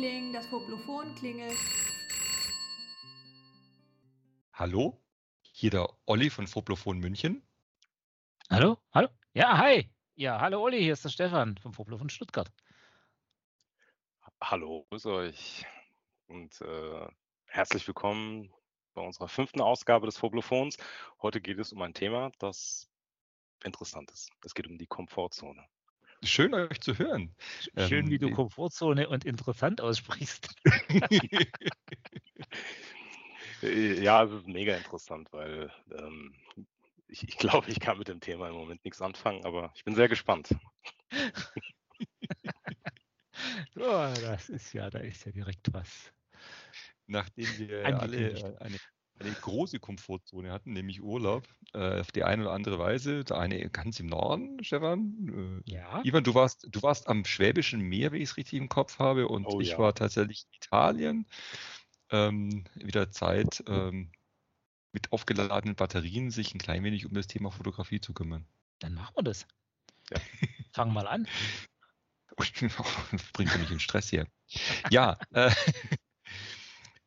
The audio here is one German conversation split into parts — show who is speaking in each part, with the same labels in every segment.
Speaker 1: Liebling, das Poplophon klingelt.
Speaker 2: Hallo, hier der Olli von Poplophon München.
Speaker 3: Hallo, hallo. Ja, hi. Ja, hallo Olli, hier ist der Stefan vom Poplophon Stuttgart.
Speaker 4: Hallo, grüß euch und äh, herzlich willkommen bei unserer fünften Ausgabe des Poplophons. Heute geht es um ein Thema, das interessant ist. Es geht um die Komfortzone.
Speaker 2: Schön euch zu hören.
Speaker 3: Schön, ähm, wie du Komfortzone und interessant aussprichst.
Speaker 4: ja, es ist mega interessant, weil ähm, ich, ich glaube, ich kann mit dem Thema im Moment nichts anfangen, aber ich bin sehr gespannt.
Speaker 3: oh, das ist ja, da ist ja direkt was.
Speaker 2: Nachdem wir alle äh, eine eine große Komfortzone hatten, nämlich Urlaub, äh, auf die eine oder andere Weise. Der eine ganz im Norden, Stefan. Äh, ja. Ivan, du warst, du warst am Schwäbischen Meer, wenn ich es richtig im Kopf habe, und oh, ich ja. war tatsächlich in Italien. Ähm, wieder Zeit, ähm, mit aufgeladenen Batterien sich ein klein wenig um das Thema Fotografie zu kümmern.
Speaker 3: Dann machen wir das. Ja. Fangen mal an.
Speaker 2: Bringt mich in Stress hier. Ja, äh,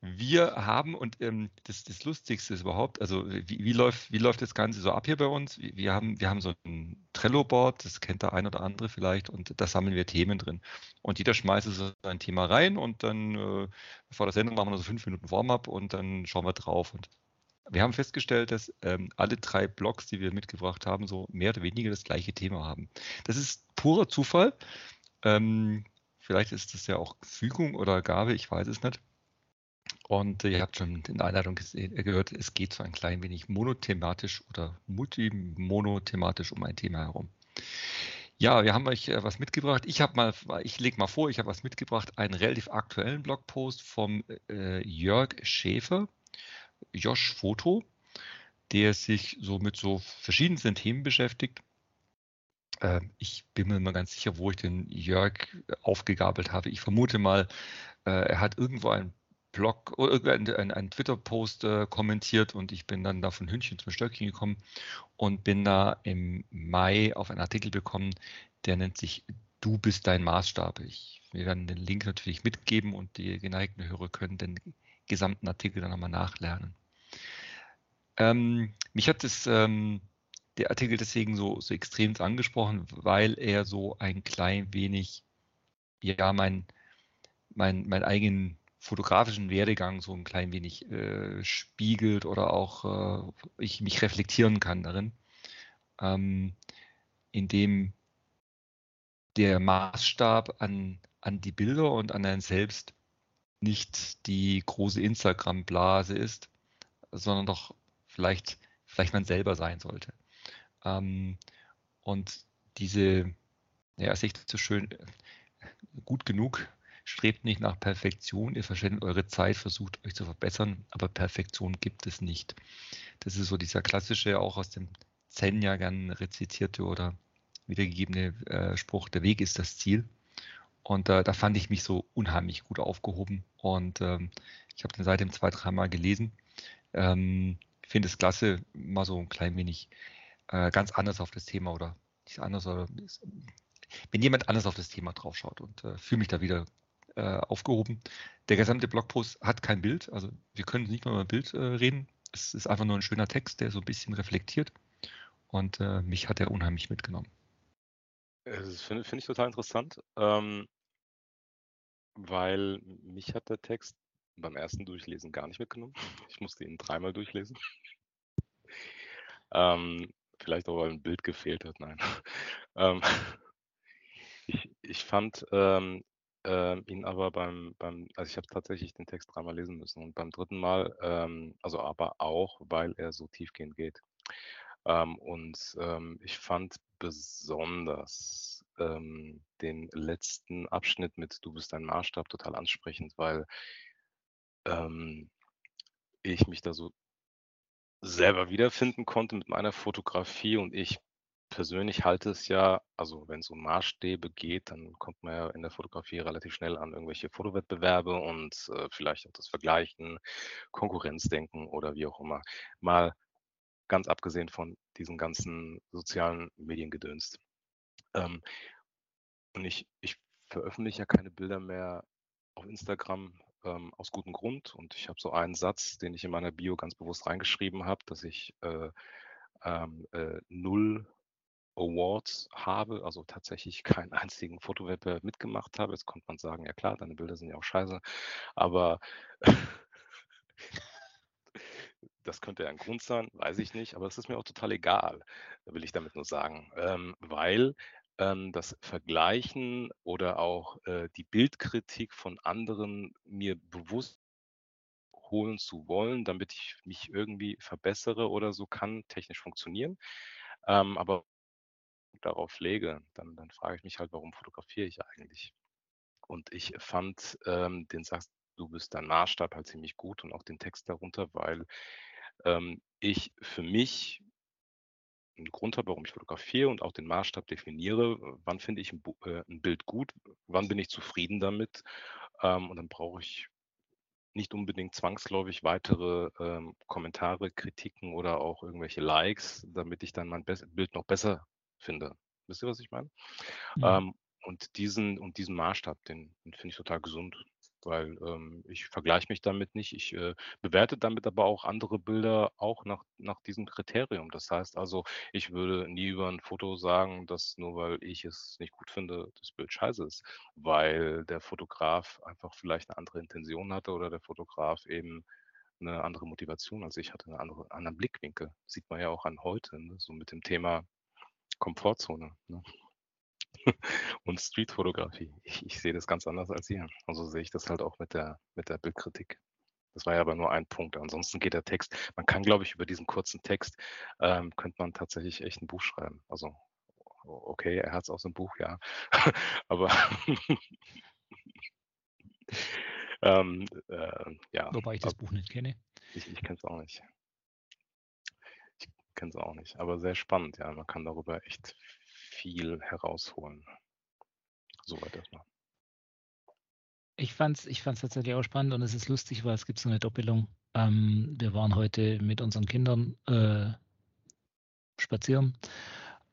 Speaker 2: wir haben, und ähm, das, das Lustigste ist überhaupt, also wie, wie, läuft, wie läuft das Ganze so ab hier bei uns? Wir haben, wir haben so ein Trello-Board, das kennt der ein oder andere vielleicht, und da sammeln wir Themen drin. Und jeder schmeißt so ein Thema rein und dann äh, vor der Sendung machen wir so fünf Minuten Warm-up und dann schauen wir drauf. Und wir haben festgestellt, dass ähm, alle drei Blogs, die wir mitgebracht haben, so mehr oder weniger das gleiche Thema haben. Das ist purer Zufall. Ähm, vielleicht ist das ja auch Fügung oder Gabe, ich weiß es nicht. Und ihr habt schon in der äh, gehört, es geht so ein klein wenig monothematisch oder multimonothematisch um ein Thema herum. Ja, wir haben euch äh, was mitgebracht. Ich habe mal, ich lege mal vor, ich habe was mitgebracht, einen relativ aktuellen Blogpost vom äh, Jörg Schäfer, Josh Foto, der sich so mit so verschiedensten Themen beschäftigt. Äh, ich bin mir mal ganz sicher, wo ich den Jörg aufgegabelt habe. Ich vermute mal, äh, er hat irgendwo ein Blog oder irgendein ein, Twitter-Post äh, kommentiert und ich bin dann da von Hündchen zum Stöckchen gekommen und bin da im Mai auf einen Artikel bekommen, der nennt sich Du bist dein Maßstab. Ich wir werden den Link natürlich mitgeben und die geneigten Hörer können den gesamten Artikel dann nochmal nachlernen. Ähm, mich hat das, ähm, der Artikel deswegen so, so extrem angesprochen, weil er so ein klein wenig, ja, mein, mein, mein eigenen fotografischen Werdegang so ein klein wenig äh, spiegelt oder auch äh, ich mich reflektieren kann darin, ähm, indem der Maßstab an, an die Bilder und an einen selbst nicht die große Instagram-Blase ist, sondern doch vielleicht, vielleicht man selber sein sollte. Ähm, und diese, ja, ist echt so schön, gut genug Strebt nicht nach Perfektion, ihr verschwendet eure Zeit, versucht euch zu verbessern, aber Perfektion gibt es nicht. Das ist so dieser klassische, auch aus dem Zen ja gern rezitierte oder wiedergegebene äh, Spruch, der Weg ist das Ziel. Und äh, da fand ich mich so unheimlich gut aufgehoben. Und ähm, ich habe den seitdem zwei, dreimal gelesen. Ähm, finde es klasse, mal so ein klein wenig äh, ganz anders auf das Thema oder nicht anders, oder wenn jemand anders auf das Thema draufschaut und äh, fühle mich da wieder äh, aufgehoben. Der gesamte Blogpost hat kein Bild, also wir können nicht mal über Bild äh, reden. Es ist einfach nur ein schöner Text, der so ein bisschen reflektiert. Und äh, mich hat er unheimlich mitgenommen.
Speaker 4: Das finde find ich total interessant, ähm, weil mich hat der Text beim ersten Durchlesen gar nicht mitgenommen. Ich musste ihn dreimal durchlesen. ähm, vielleicht auch, weil ein Bild gefehlt hat, nein. ähm, ich, ich fand, ähm, ähm, ihn aber beim beim also, ich habe tatsächlich den Text dreimal lesen müssen und beim dritten Mal, ähm also, aber auch, weil er so tiefgehend geht. Ähm, und, ähm, ich fand besonders, ähm, den letzten Abschnitt mit „Du bist ein Maßstab“ total ansprechend, weil ähm, ich mich da so selber wiederfinden konnte mit meiner Fotografie und ich persönlich halte es ja also, wenn es um Maßstäbe geht, dann kommt man ja in der Fotografie relativ schnell an irgendwelche Fotowettbewerbe und, äh, vielleicht auch das Vergleichen, Konkurrenzdenken oder wie auch immer. Mal ganz abgesehen von diesen ganzen sozialen Mediengedöns. Ähm, und ich ich veröffentliche ja keine Bilder mehr auf Instagram ähm, aus gutem Grund und ich habe so einen Satz, den ich in meiner Bio ganz bewusst reingeschrieben habe, dass ich äh, ähm, äh, null Awards habe, also tatsächlich keinen einzigen Fotowettbewerb mitgemacht habe. Jetzt kommt man sagen, ja klar, deine Bilder sind ja auch scheiße, aber das könnte ja ein Grund sein, weiß ich nicht, aber es ist mir auch total egal, will ich damit nur sagen, ähm, weil ähm, das Vergleichen oder auch äh, die Bildkritik von anderen mir bewusst holen zu wollen, damit ich mich irgendwie verbessere oder so, kann technisch funktionieren. Ähm, aber darauf lege, dann, dann frage ich mich halt, warum fotografiere ich eigentlich? Und ich fand ähm, den Satz, du bist dein Maßstab halt ziemlich gut und auch den Text darunter, weil ähm, ich für mich einen Grund habe, warum ich fotografiere und auch den Maßstab definiere, wann finde ich ein, äh, ein Bild gut, wann bin ich zufrieden damit? Ähm, und dann brauche ich nicht unbedingt zwangsläufig weitere ähm, Kommentare, Kritiken oder auch irgendwelche Likes, damit ich dann mein Be Bild noch besser finde. Wisst ihr, was ich meine? Mhm. Ähm, und diesen und diesen Maßstab, den, den finde ich total gesund weil ähm, ich vergleiche mich damit nicht. Ich äh, bewerte damit aber auch andere Bilder auch nach, nach diesem Kriterium. Das heißt also, ich würde nie über ein Foto sagen, dass nur weil ich es nicht gut finde, das Bild scheiße ist, weil der Fotograf einfach vielleicht eine andere Intention hatte oder der Fotograf eben eine andere Motivation als ich hatte, einen andere, anderen Blickwinkel. Sieht man ja auch an heute, ne? so mit dem Thema Komfortzone. Ne? und Streetfotografie. Ich, ich sehe das ganz anders als ihr. Also sehe ich das halt auch mit der, mit der Bildkritik. Das war ja aber nur ein Punkt. Ansonsten geht der Text. Man kann, glaube ich, über diesen kurzen Text ähm, könnte man tatsächlich echt ein Buch schreiben. Also okay, er hat es aus dem Buch, ja. aber
Speaker 3: ähm, äh, ja. Wobei ich das Buch nicht kenne.
Speaker 4: Ich, ich kenne es auch nicht. Kenne es auch nicht. Aber sehr spannend, ja. Man kann darüber echt viel herausholen. Soweit erstmal.
Speaker 3: Ich fand es ich fand's tatsächlich auch spannend und es ist lustig, weil es gibt so eine Doppelung. Ähm, wir waren heute mit unseren Kindern äh, spazieren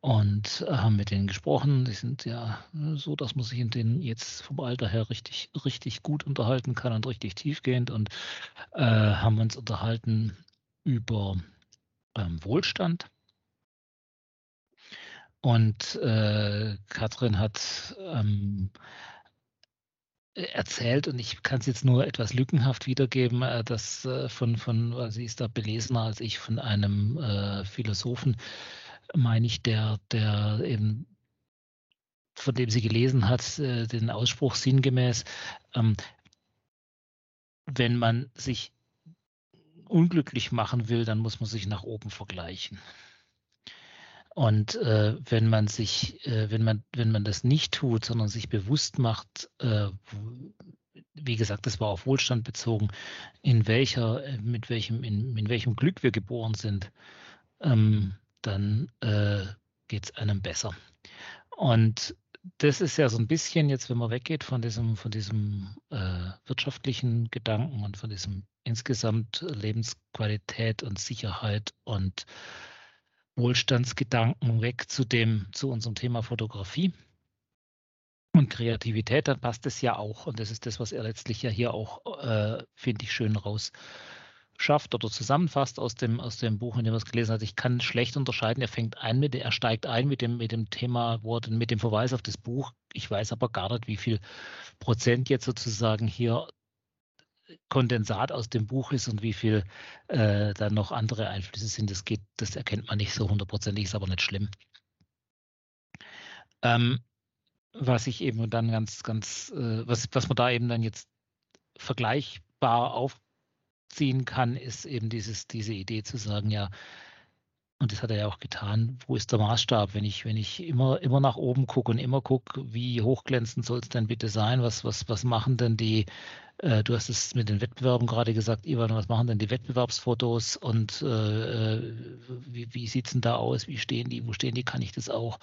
Speaker 3: und haben mit denen gesprochen. Die sind ja so, dass man sich in denen jetzt vom Alter her richtig, richtig gut unterhalten kann und richtig tiefgehend und äh, haben uns unterhalten über ähm, Wohlstand. Und äh, Katrin hat ähm, erzählt, und ich kann es jetzt nur etwas lückenhaft wiedergeben, äh, dass äh, von, von, weil sie ist da belesener als ich, von einem äh, Philosophen, meine ich, der, der eben von dem sie gelesen hat, äh, den Ausspruch sinngemäß, ähm, wenn man sich unglücklich machen will, dann muss man sich nach oben vergleichen. Und äh, wenn man sich, äh, wenn man, wenn man das nicht tut, sondern sich bewusst macht, äh, wie gesagt, das war auf Wohlstand bezogen, in welcher, äh, mit welchem, in, in welchem Glück wir geboren sind, ähm, dann äh, geht es einem besser. Und das ist ja so ein bisschen jetzt, wenn man weggeht von diesem, von diesem äh, wirtschaftlichen Gedanken und von diesem insgesamt Lebensqualität und Sicherheit und Wohlstandsgedanken weg zu dem, zu unserem Thema Fotografie und Kreativität, dann passt es ja auch. Und das ist das, was er letztlich ja hier auch, äh, finde ich, schön raus schafft oder zusammenfasst aus dem, aus dem Buch, in dem er es gelesen hat. Ich kann schlecht unterscheiden. Er fängt ein mit, er steigt ein mit dem, mit dem Thema, wo er, mit dem Verweis auf das Buch. Ich weiß aber gar nicht, wie viel Prozent jetzt sozusagen hier Kondensat aus dem Buch ist und wie viel äh, dann noch andere Einflüsse sind, das geht, das erkennt man nicht so hundertprozentig, ist aber nicht schlimm. Ähm, was ich eben dann ganz, ganz, äh, was, was man da eben dann jetzt vergleichbar aufziehen kann, ist eben dieses, diese Idee zu sagen, ja, und das hat er ja auch getan. Wo ist der Maßstab? Wenn ich, wenn ich immer, immer nach oben gucke und immer gucke, wie hochglänzend soll es denn bitte sein? Was, was, was machen denn die, äh, du hast es mit den Wettbewerben gerade gesagt, Ivan, was machen denn die Wettbewerbsfotos und äh, äh wie, wie sieht es denn da aus? Wie stehen die? Wo stehen die? Kann ich das auch?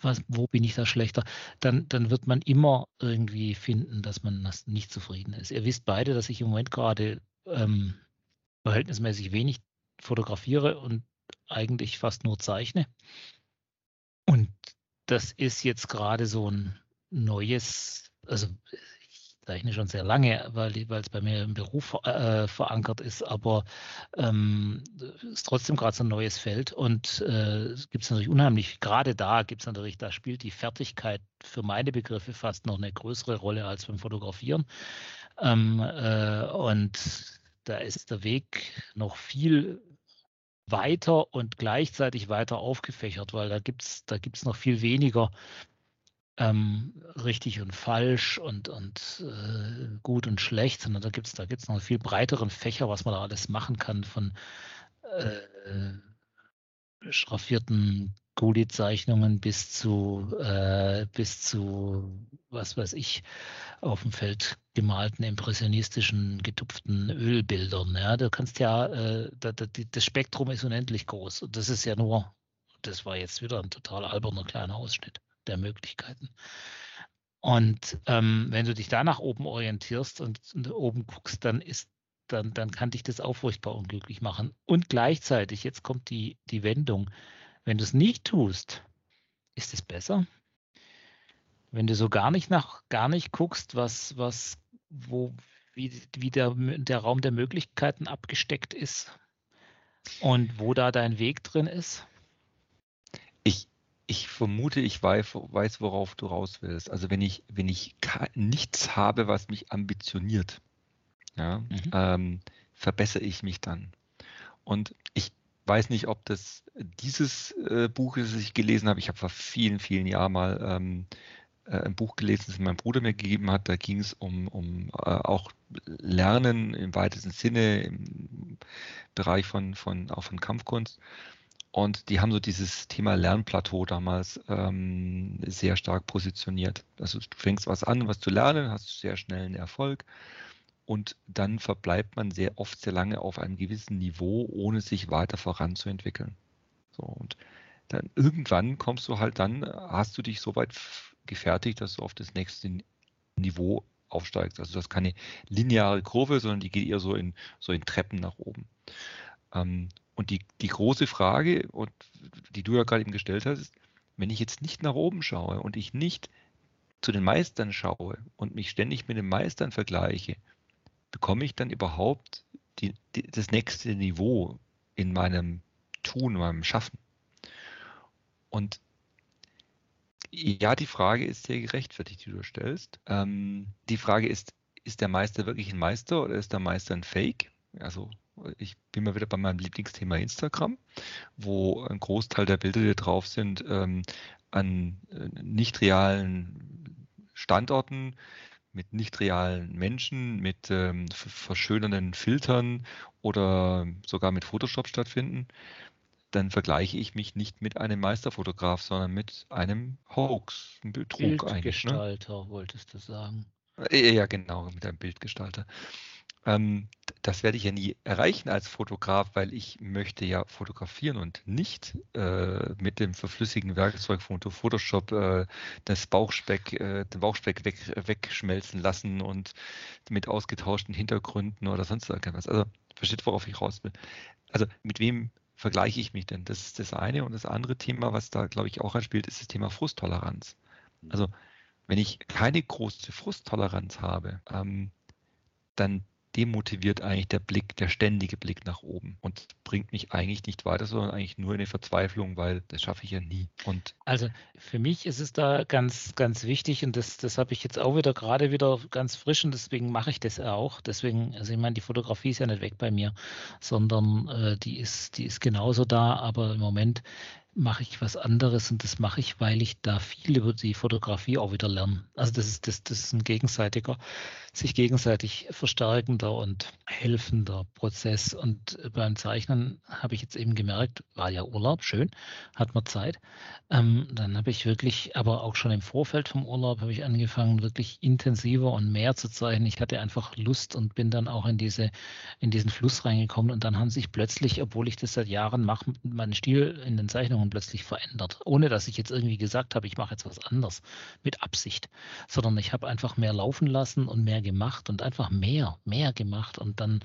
Speaker 3: Was, wo bin ich da schlechter? Dann, dann wird man immer irgendwie finden, dass man nicht zufrieden ist. Ihr wisst beide, dass ich im Moment gerade ähm, verhältnismäßig wenig fotografiere und eigentlich fast nur zeichne. Und das ist jetzt gerade so ein neues, also zeichne schon sehr lange, weil, es bei mir im Beruf äh, verankert ist, aber ähm, ist trotzdem gerade so ein neues Feld und äh, es gibt natürlich unheimlich, gerade da gibt es natürlich, da spielt die Fertigkeit für meine Begriffe fast noch eine größere Rolle als beim Fotografieren. Ähm, äh, und da ist der Weg noch viel weiter und gleichzeitig weiter aufgefächert, weil da gibt es da gibt's noch viel weniger ähm, richtig und falsch und, und äh, gut und schlecht, sondern da gibt es da gibt's noch einen viel breiteren Fächer, was man da alles machen kann, von äh, schraffierten Gulli-Zeichnungen bis zu, äh, bis zu, was weiß ich, auf dem Feld gemalten, impressionistischen, getupften Ölbildern. Ja, du kannst ja, äh, da, da, das Spektrum ist unendlich groß. Und das ist ja nur, das war jetzt wieder ein total alberner kleiner Ausschnitt der Möglichkeiten. Und ähm, wenn du dich da nach oben orientierst und, und oben guckst, dann ist dann, dann kann dich das auch furchtbar unglücklich machen. Und gleichzeitig, jetzt kommt die, die Wendung, wenn du es nicht tust, ist es besser. Wenn du so gar nicht nach, gar nicht guckst, was, was, wo, wie, wie der, der Raum der Möglichkeiten abgesteckt ist und wo da dein Weg drin ist.
Speaker 2: Ich, ich vermute, ich weiß, weiß, worauf du raus willst. Also wenn ich, wenn ich nichts habe, was mich ambitioniert, ja, mhm. ähm, verbessere ich mich dann. Und ich weiß nicht, ob das dieses äh, Buch ist, das ich gelesen habe. Ich habe vor vielen, vielen Jahren mal ähm, äh, ein Buch gelesen, das mein Bruder mir gegeben hat. Da ging es um, um äh, auch Lernen im weitesten Sinne im Bereich von, von, auch von Kampfkunst. Und die haben so dieses Thema Lernplateau damals ähm, sehr stark positioniert. Also du fängst was an, was zu lernen, hast sehr schnell einen Erfolg und dann verbleibt man sehr oft sehr lange auf einem gewissen Niveau, ohne sich weiter voranzuentwickeln. So, und dann irgendwann kommst du halt dann, hast du dich so weit gefertigt, dass du auf das nächste Niveau aufsteigst. Also das ist keine lineare Kurve, sondern die geht eher so in, so in Treppen nach oben. Ähm, und die, die große Frage, und die du ja gerade eben gestellt hast, ist, wenn ich jetzt nicht nach oben schaue und ich nicht zu den Meistern schaue und mich ständig mit den Meistern vergleiche, bekomme ich dann überhaupt die, die, das nächste Niveau in meinem Tun, in meinem Schaffen? Und ja, die Frage ist sehr gerechtfertigt, die du stellst. Ähm, die Frage ist, ist der Meister wirklich ein Meister oder ist der Meister ein Fake? Also ich bin mal wieder bei meinem Lieblingsthema Instagram, wo ein Großteil der Bilder, die drauf sind, ähm, an äh, nicht realen Standorten mit nicht realen Menschen, mit ähm, verschönernden Filtern oder sogar mit Photoshop stattfinden, dann vergleiche ich mich nicht mit einem Meisterfotograf, sondern mit einem Hoax, einem Betrug
Speaker 3: eigentlich. Ne? Bildgestalter, ne? wolltest du sagen.
Speaker 2: Ja, genau, mit einem Bildgestalter. Ähm, das werde ich ja nie erreichen als Fotograf, weil ich möchte ja fotografieren und nicht äh, mit dem verflüssigen Werkzeug von Photoshop äh, das Bauchspeck, äh, den Bauchspeck weg, wegschmelzen lassen und mit ausgetauschten Hintergründen oder sonst irgendwas. Also versteht, worauf ich raus will. Also mit wem vergleiche ich mich denn? Das ist das eine. Und das andere Thema, was da, glaube ich, auch anspielt, ist das Thema Frusttoleranz. Also wenn ich keine große Frusttoleranz habe, ähm, dann demotiviert eigentlich der Blick, der ständige Blick nach oben und bringt mich eigentlich nicht weiter, sondern eigentlich nur in eine Verzweiflung, weil das schaffe ich ja nie. Und
Speaker 3: also für mich ist es da ganz, ganz wichtig und das, das habe ich jetzt auch wieder gerade wieder ganz frisch und deswegen mache ich das auch. Deswegen, also ich meine, die Fotografie ist ja nicht weg bei mir, sondern äh, die ist, die ist genauso da, aber im Moment mache ich was anderes und das mache ich, weil ich da viel über die Fotografie auch wieder lerne. Also das ist, das, das ist ein gegenseitiger, sich gegenseitig verstärkender und helfender Prozess. Und beim Zeichnen habe ich jetzt eben gemerkt, war ja Urlaub, schön, hat man Zeit. Ähm, dann habe ich wirklich, aber auch schon im Vorfeld vom Urlaub habe ich angefangen, wirklich intensiver und mehr zu zeichnen. Ich hatte einfach Lust und bin dann auch in diese, in diesen Fluss reingekommen und dann haben sich plötzlich, obwohl ich das seit Jahren mache, mein Stil in den Zeichnungen Einstellungen plötzlich verändert, ohne dass ich jetzt irgendwie gesagt habe, ich mache jetzt was anderes mit Absicht, sondern ich habe einfach mehr laufen lassen und mehr gemacht und einfach mehr, mehr gemacht und dann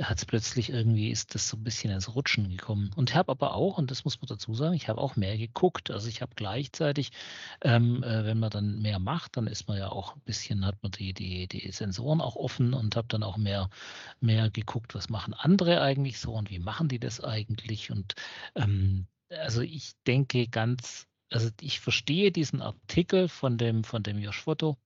Speaker 3: hat es plötzlich irgendwie, ist das so ein bisschen ins Rutschen gekommen. Und habe aber auch, und das muss man dazu sagen, ich habe auch mehr geguckt. Also ich habe gleichzeitig, ähm, äh, wenn man dann mehr macht, dann ist man ja auch ein bisschen, hat man die, die, die Sensoren auch offen und habe dann auch mehr, mehr geguckt, was machen andere eigentlich so und wie machen die das eigentlich. Und ähm, also ich denke ganz, also ich verstehe diesen Artikel von dem, von dem Josh Foto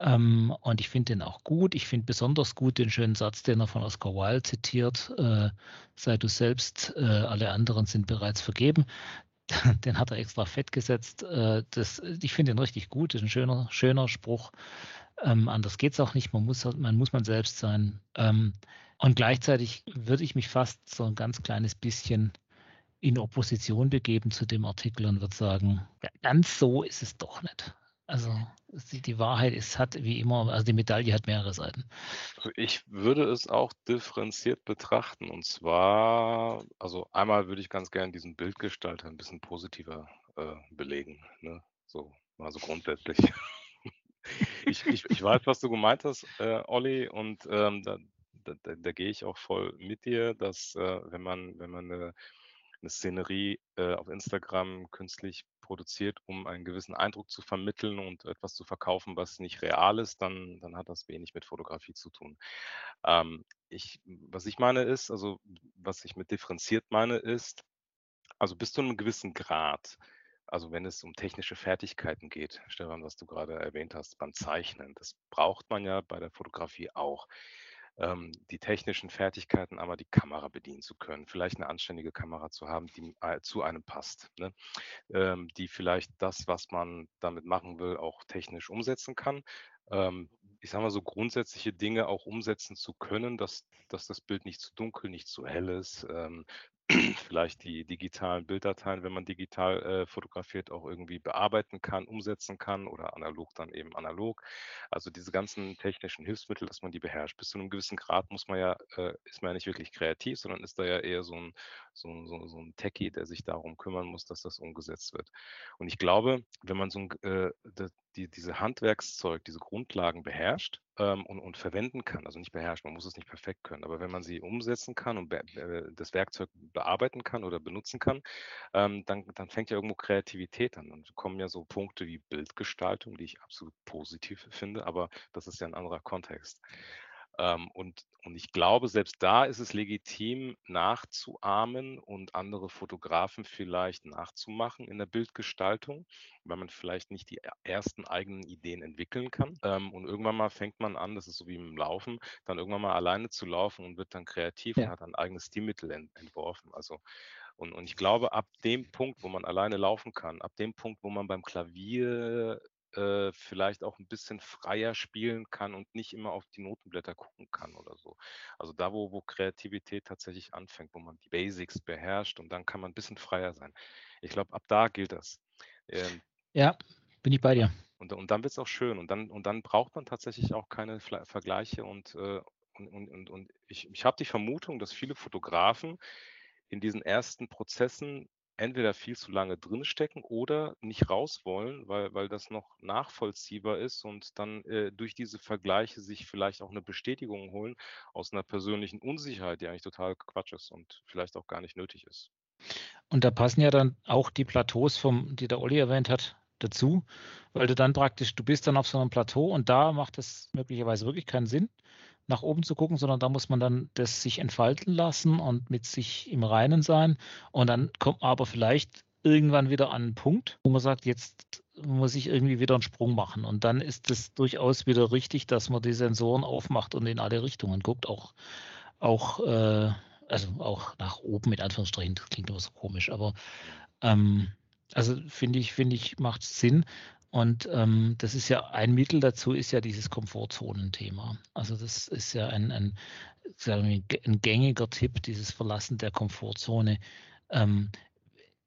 Speaker 3: ähm, und ich finde den auch gut. Ich finde besonders gut den schönen Satz, den er von Oscar Wilde zitiert, äh, sei du selbst, äh, alle anderen sind bereits vergeben. Den hat er extra fett gesetzt. Äh, das, ich finde ihn richtig gut, das ist ein schöner, schöner Spruch. Ähm, anders geht es auch nicht, man muss, man muss man selbst sein. Ähm, und gleichzeitig würde ich mich fast so ein ganz kleines bisschen in Opposition begeben zu dem Artikel und würde sagen, ganz so ist es doch nicht. Also die, die Wahrheit ist, hat wie immer, also die Medaille hat mehrere Seiten.
Speaker 4: Also ich würde es auch differenziert betrachten. Und zwar, also einmal würde ich ganz gerne diesen Bildgestalter ein bisschen positiver äh, belegen. Ne? So, mal grundsätzlich. ich, ich, ich weiß, was du gemeint hast, äh, Olli, und ähm, da, da, da, da gehe ich auch voll mit dir, dass äh, wenn man, wenn man eine eine Szenerie äh, auf Instagram künstlich produziert, um einen gewissen Eindruck zu vermitteln und etwas zu verkaufen, was nicht real ist, dann, dann hat das wenig mit Fotografie zu tun. Ähm, ich, was ich meine ist, also was ich mit differenziert meine ist, also bis zu einem gewissen Grad, also wenn es um technische Fertigkeiten geht, Stefan, was du gerade erwähnt hast, beim Zeichnen, das braucht man ja bei der Fotografie auch ähm, die technischen Fertigkeiten, aber die Kamera bedienen zu können, vielleicht eine anständige Kamera zu haben, die äh, zu einem passt, ne? ähm, die vielleicht das, was man damit machen will, auch technisch umsetzen kann. Ähm, ich sage mal so grundsätzliche Dinge auch umsetzen zu können, dass, dass das Bild nicht zu dunkel, nicht zu hell ist, ähm, vielleicht die digitalen Bilddateien, wenn man digital äh, fotografiert, auch irgendwie bearbeiten kann, umsetzen kann oder analog dann eben analog. Also diese ganzen technischen Hilfsmittel, dass man die beherrscht. Bis zu einem gewissen Grad muss man ja, äh, ist man ja nicht wirklich kreativ, sondern ist da ja eher so ein, so, so, so ein Techie, der sich darum kümmern muss, dass das umgesetzt wird. Und ich glaube, wenn man so ein, äh, die, diese Handwerkszeug, diese Grundlagen beherrscht ähm, und, und, verwenden kann, also nicht beherrscht, man muss es nicht perfekt können, aber wenn man sie umsetzen kann und das Werkzeug bearbeiten kann oder benutzen kann, ähm, dann, dann fängt ja irgendwo Kreativität an. Und kommen ja so Punkte wie Bildgestaltung, die ich absolut positiv finde, aber das ist ja ein anderer Kontext. Ähm, und, und ich glaube, selbst da ist es legitim, nachzuahmen und andere Fotografen vielleicht nachzumachen in der Bildgestaltung, weil man vielleicht nicht die ersten eigenen Ideen entwickeln kann. Ähm, und irgendwann mal fängt man an, das ist so wie im Laufen, dann irgendwann mal alleine zu laufen und wird dann kreativ ja. und hat ein eigenes Stilmittel ent entworfen. Also und, und, ich glaube, ab dem Punkt, wo man alleine laufen kann, ab dem Punkt, wo man beim Klavier äh, vielleicht auch ein bisschen freier spielen kann und nicht immer auf die Notenblätter gucken kann oder so. Also da, wo, wo Kreativität tatsächlich anfängt, wo man die Basics beherrscht und dann kann man ein bisschen freier sein. Ich glaube, ab da gilt das.
Speaker 3: Ähm, ja, bin ich bei dir.
Speaker 4: Und, und dann wird es auch schön und dann, und dann braucht man tatsächlich auch keine Vergleiche und, äh, und, und, und, und ich, ich habe die Vermutung, dass viele Fotografen in diesen ersten Prozessen entweder viel zu lange drinstecken oder nicht raus wollen, weil, weil das noch nachvollziehbar ist und dann äh, durch diese Vergleiche sich vielleicht auch eine Bestätigung holen aus einer persönlichen Unsicherheit, die eigentlich total Quatsch ist und vielleicht auch gar nicht nötig ist.
Speaker 3: Und da passen ja dann auch die Plateaus, vom, die der Olli erwähnt hat, dazu, weil du dann praktisch, du bist dann auf so einem Plateau und da macht es möglicherweise wirklich keinen Sinn, nach oben zu gucken, sondern da muss man dann das sich entfalten lassen und mit sich im Reinen sein. Und dann kommt man aber vielleicht irgendwann wieder an einen Punkt, wo man sagt, jetzt muss ich irgendwie wieder einen Sprung machen. Und dann ist es durchaus wieder richtig, dass man die Sensoren aufmacht und in alle Richtungen guckt, auch, auch, äh, also auch nach oben mit Anführungsstrichen, das klingt immer so komisch, aber ähm, also finde ich, finde ich, macht Sinn. Und ähm, das ist ja ein Mittel dazu, ist ja dieses Komfortzonenthema. Also das ist ja ein, ein, ein gängiger Tipp, dieses Verlassen der Komfortzone. Ähm,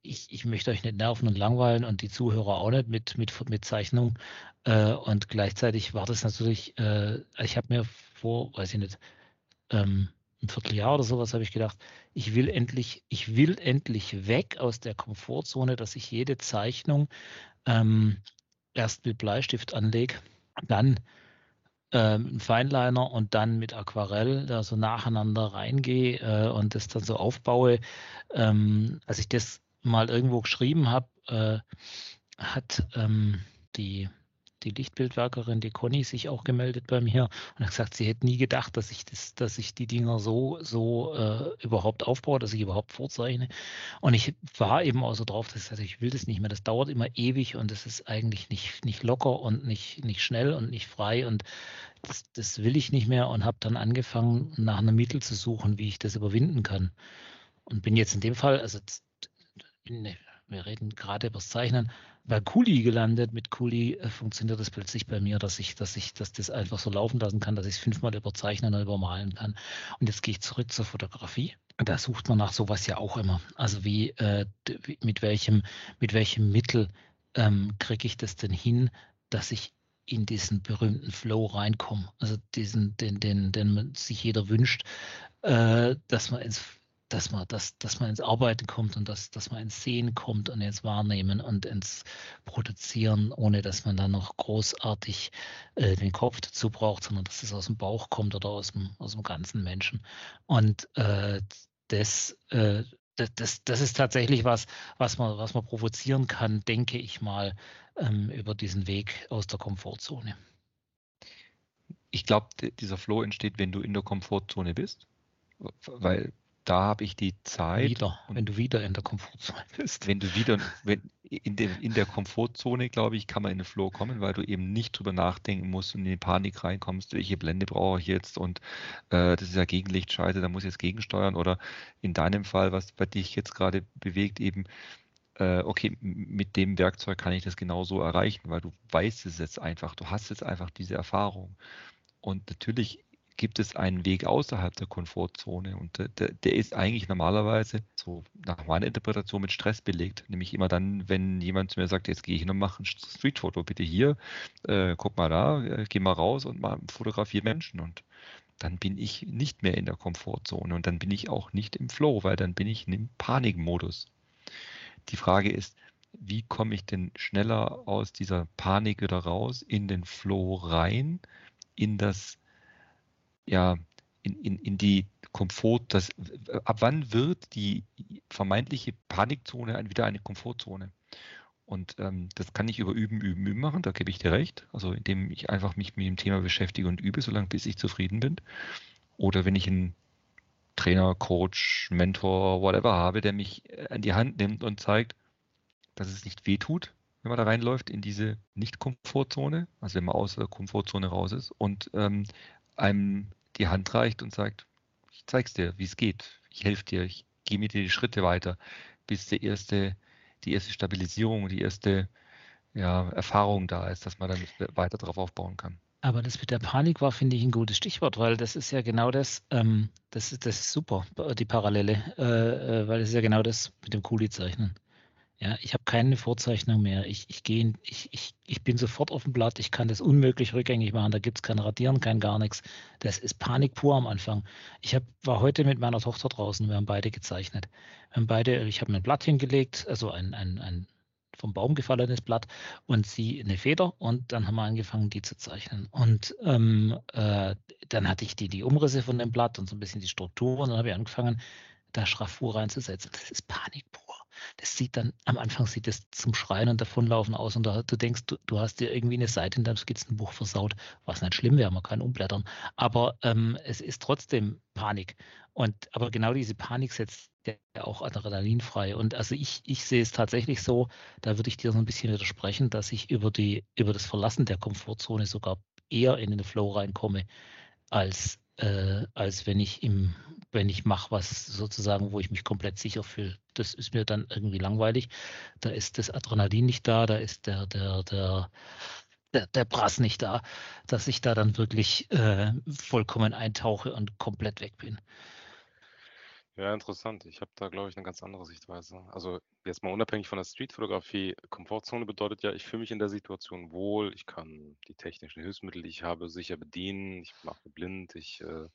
Speaker 3: ich, ich, möchte euch nicht nerven und langweilen und die Zuhörer auch nicht mit, mit, mit Zeichnung. Äh, und gleichzeitig war das natürlich, äh, ich habe mir vor, weiß ich nicht, ähm, ein Vierteljahr oder sowas habe ich gedacht, ich will endlich, ich will endlich weg aus der Komfortzone, dass ich jede Zeichnung ähm, erst mit Bleistift anlege, dann ähm, ein Feinliner und dann mit Aquarell da so nacheinander reingehe äh, und das dann so aufbaue. Ähm, als ich das mal irgendwo geschrieben habe, äh, hat ähm, die die Lichtbildwerkerin, die Conny, sich auch gemeldet bei mir und hat gesagt, sie hätte nie gedacht, dass ich das, dass ich die Dinger so, so äh, überhaupt aufbaue, dass ich überhaupt vorzeichne. Und ich war eben auch so drauf, dass ich ich will das nicht mehr. Das dauert immer ewig und es ist eigentlich nicht, nicht locker und nicht, nicht schnell und nicht frei. Und das, das will ich nicht mehr und habe dann angefangen, nach einem Mittel zu suchen, wie ich das überwinden kann. Und bin jetzt in dem Fall, also wir reden gerade über das Zeichnen, bei Kuli gelandet. Mit Kuli äh, funktioniert das plötzlich bei mir, dass ich, dass ich, dass das einfach so laufen lassen kann, dass ich es fünfmal überzeichnen und übermalen kann. Und jetzt gehe ich zurück zur Fotografie. Da sucht man nach sowas ja auch immer. Also wie, äh, mit welchem, mit welchem Mittel ähm, kriege ich das denn hin, dass ich in diesen berühmten Flow reinkomme. Also diesen, den, den, den sich jeder wünscht, äh, dass man ins dass man, dass, dass man ins Arbeiten kommt und dass, dass man ins Sehen kommt und ins Wahrnehmen und ins Produzieren, ohne dass man dann noch großartig äh, den Kopf dazu braucht, sondern dass es aus dem Bauch kommt oder aus dem, aus dem ganzen Menschen. Und äh, das, äh, das, das ist tatsächlich was, was man, was man provozieren kann, denke ich mal, ähm, über diesen Weg aus der Komfortzone.
Speaker 2: Ich glaube, dieser Flow entsteht, wenn du in der Komfortzone bist, weil da habe ich die Zeit.
Speaker 3: Wieder, wenn du wieder in der Komfortzone bist.
Speaker 2: Wenn du wieder, wenn, in, der, in der Komfortzone, glaube ich, kann man in den Flow kommen, weil du eben nicht drüber nachdenken musst und in die Panik reinkommst, welche Blende brauche ich jetzt und äh, das ist ja Gegenlicht, scheiße, da muss ich jetzt gegensteuern oder in deinem Fall, was bei dich jetzt gerade bewegt, eben äh, okay, mit dem Werkzeug kann ich das genauso erreichen, weil du weißt es jetzt einfach, du hast jetzt einfach diese Erfahrung. Und natürlich gibt es einen Weg außerhalb der Komfortzone und der, der, ist eigentlich normalerweise so nach meiner Interpretation mit Stress belegt. Nämlich immer dann, wenn jemand zu mir sagt, jetzt gehe ich hin und mache ein Streetfoto, bitte hier, äh, guck mal da, äh, geh mal raus und mal fotografiere Menschen und dann bin ich nicht mehr in der Komfortzone und dann bin ich auch nicht im Flow, weil dann bin ich im Panikmodus. Die Frage ist, wie komme ich denn schneller aus dieser Panik wieder raus, in den Flow rein, in das ja, in, in, in die Komfort, das, ab wann wird die vermeintliche Panikzone wieder eine Komfortzone? Und ähm, das kann ich über Üben, Üben, Üben machen, da gebe ich dir recht. Also indem ich einfach mich mit dem Thema beschäftige und übe, solange bis ich zufrieden bin. Oder wenn ich einen Trainer, Coach, Mentor, whatever habe, der mich an die Hand nimmt und zeigt, dass es nicht wehtut, wenn man da reinläuft in diese Nicht-Komfortzone, also wenn man aus der Komfortzone raus ist und ähm, einem die Hand reicht und sagt, ich zeig's dir, wie es geht. Ich helfe dir, ich gehe mit dir die Schritte weiter, bis der erste, die erste Stabilisierung, die erste ja, Erfahrung da ist, dass man dann weiter darauf aufbauen kann.
Speaker 3: Aber das mit der Panik war, finde ich, ein gutes Stichwort, weil das ist ja genau das, ähm, das, ist, das ist super, die Parallele, äh, äh weil es ist ja genau das mit dem Kuli-Zeichnen. Ja, ich habe keine Vorzeichnung mehr. Ich, ich, gehe, ich, ich, ich bin sofort auf dem Blatt. Ich kann das unmöglich rückgängig machen. Da gibt es kein Radieren, kein gar nichts. Das ist Panik pur am Anfang. Ich hab, war heute mit meiner Tochter draußen. Wir haben beide gezeichnet. Wir haben beide, ich habe mir ein Blatt hingelegt, also ein, ein, ein vom Baum gefallenes Blatt und sie eine Feder und dann haben wir angefangen, die zu zeichnen. Und ähm, äh, dann hatte ich die, die Umrisse von dem Blatt und so ein bisschen die Struktur und dann habe ich angefangen, da Schraffur reinzusetzen. Das ist Panik pur das sieht dann, am Anfang sieht es zum Schreien und Davonlaufen aus und da, du denkst, du, du, hast dir irgendwie eine Seite in deinem Skizzenbuch versaut, was nicht schlimm wäre, man kann umblättern. Aber ähm, es ist trotzdem Panik. Und aber genau diese Panik setzt ja auch Adrenalin frei. Und also ich, ich sehe es tatsächlich so, da würde ich dir so ein bisschen widersprechen, dass ich über die, über das Verlassen der Komfortzone sogar eher in den Flow reinkomme, als, äh, als wenn ich im wenn ich mache was sozusagen, wo ich mich komplett sicher fühle. Das ist mir dann irgendwie langweilig. Da ist das Adrenalin nicht da, da ist der, der, der, der, der Brass nicht da, dass ich da dann wirklich äh, vollkommen eintauche und komplett weg bin.
Speaker 4: Ja, interessant. Ich habe da, glaube ich, eine ganz andere Sichtweise. Also jetzt mal unabhängig von der Streetfotografie, Komfortzone bedeutet ja, ich fühle mich in der Situation wohl, ich kann die technischen Hilfsmittel, die ich habe, sicher bedienen, ich mache blind, ich äh,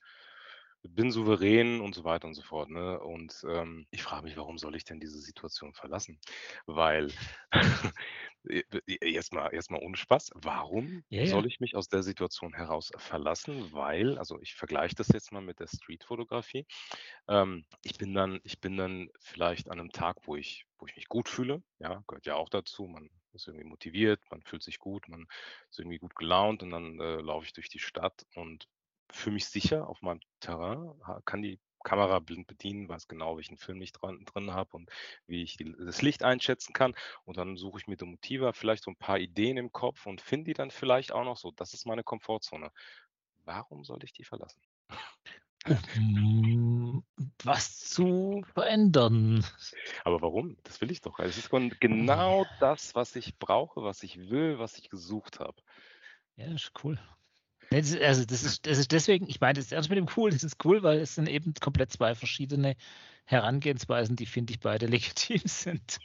Speaker 4: bin souverän und so weiter und so fort. Ne? Und ähm, ich frage mich, warum soll ich denn diese Situation verlassen? Weil, jetzt mal, jetzt mal ohne Spaß, warum
Speaker 3: Ja, ja.
Speaker 4: soll ich mich aus der Situation heraus verlassen? Weil, also ich vergleiche das jetzt mal mit der Streetfotografie. Ähm, ich bin dann, ich bin dann vielleicht an einem Tag, wo ich, wo ich mich gut fühle. Ja, gehört ja auch dazu. Man ist irgendwie motiviert, man fühlt sich gut, man ist irgendwie gut gelaunt und dann äh, laufe ich durch die Stadt und fühle mich sicher auf meinem Terrain, ha- kann die Kamera blind bedienen, weiß genau, welchen Film ich dran, drin habe und wie ich die, das Licht einschätzen kann. Und dann suche ich mir die Motiva, vielleicht so ein paar Ideen im Kopf und finde die dann vielleicht auch noch so. Das ist meine Komfortzone. Warum soll ich die verlassen?
Speaker 3: Um was zu verändern.
Speaker 4: Aber warum? Das will ich doch. Es ist kon- genau das, was ich brauche, was ich will, was ich gesucht habe.
Speaker 3: Ja, ist cool. Das ist, also das ist, das ist deswegen, ich meine das ernst mit dem cool, das ist cool, weil es sind eben komplett zwei verschiedene Herangehensweisen, die finde ich beide legitim sind.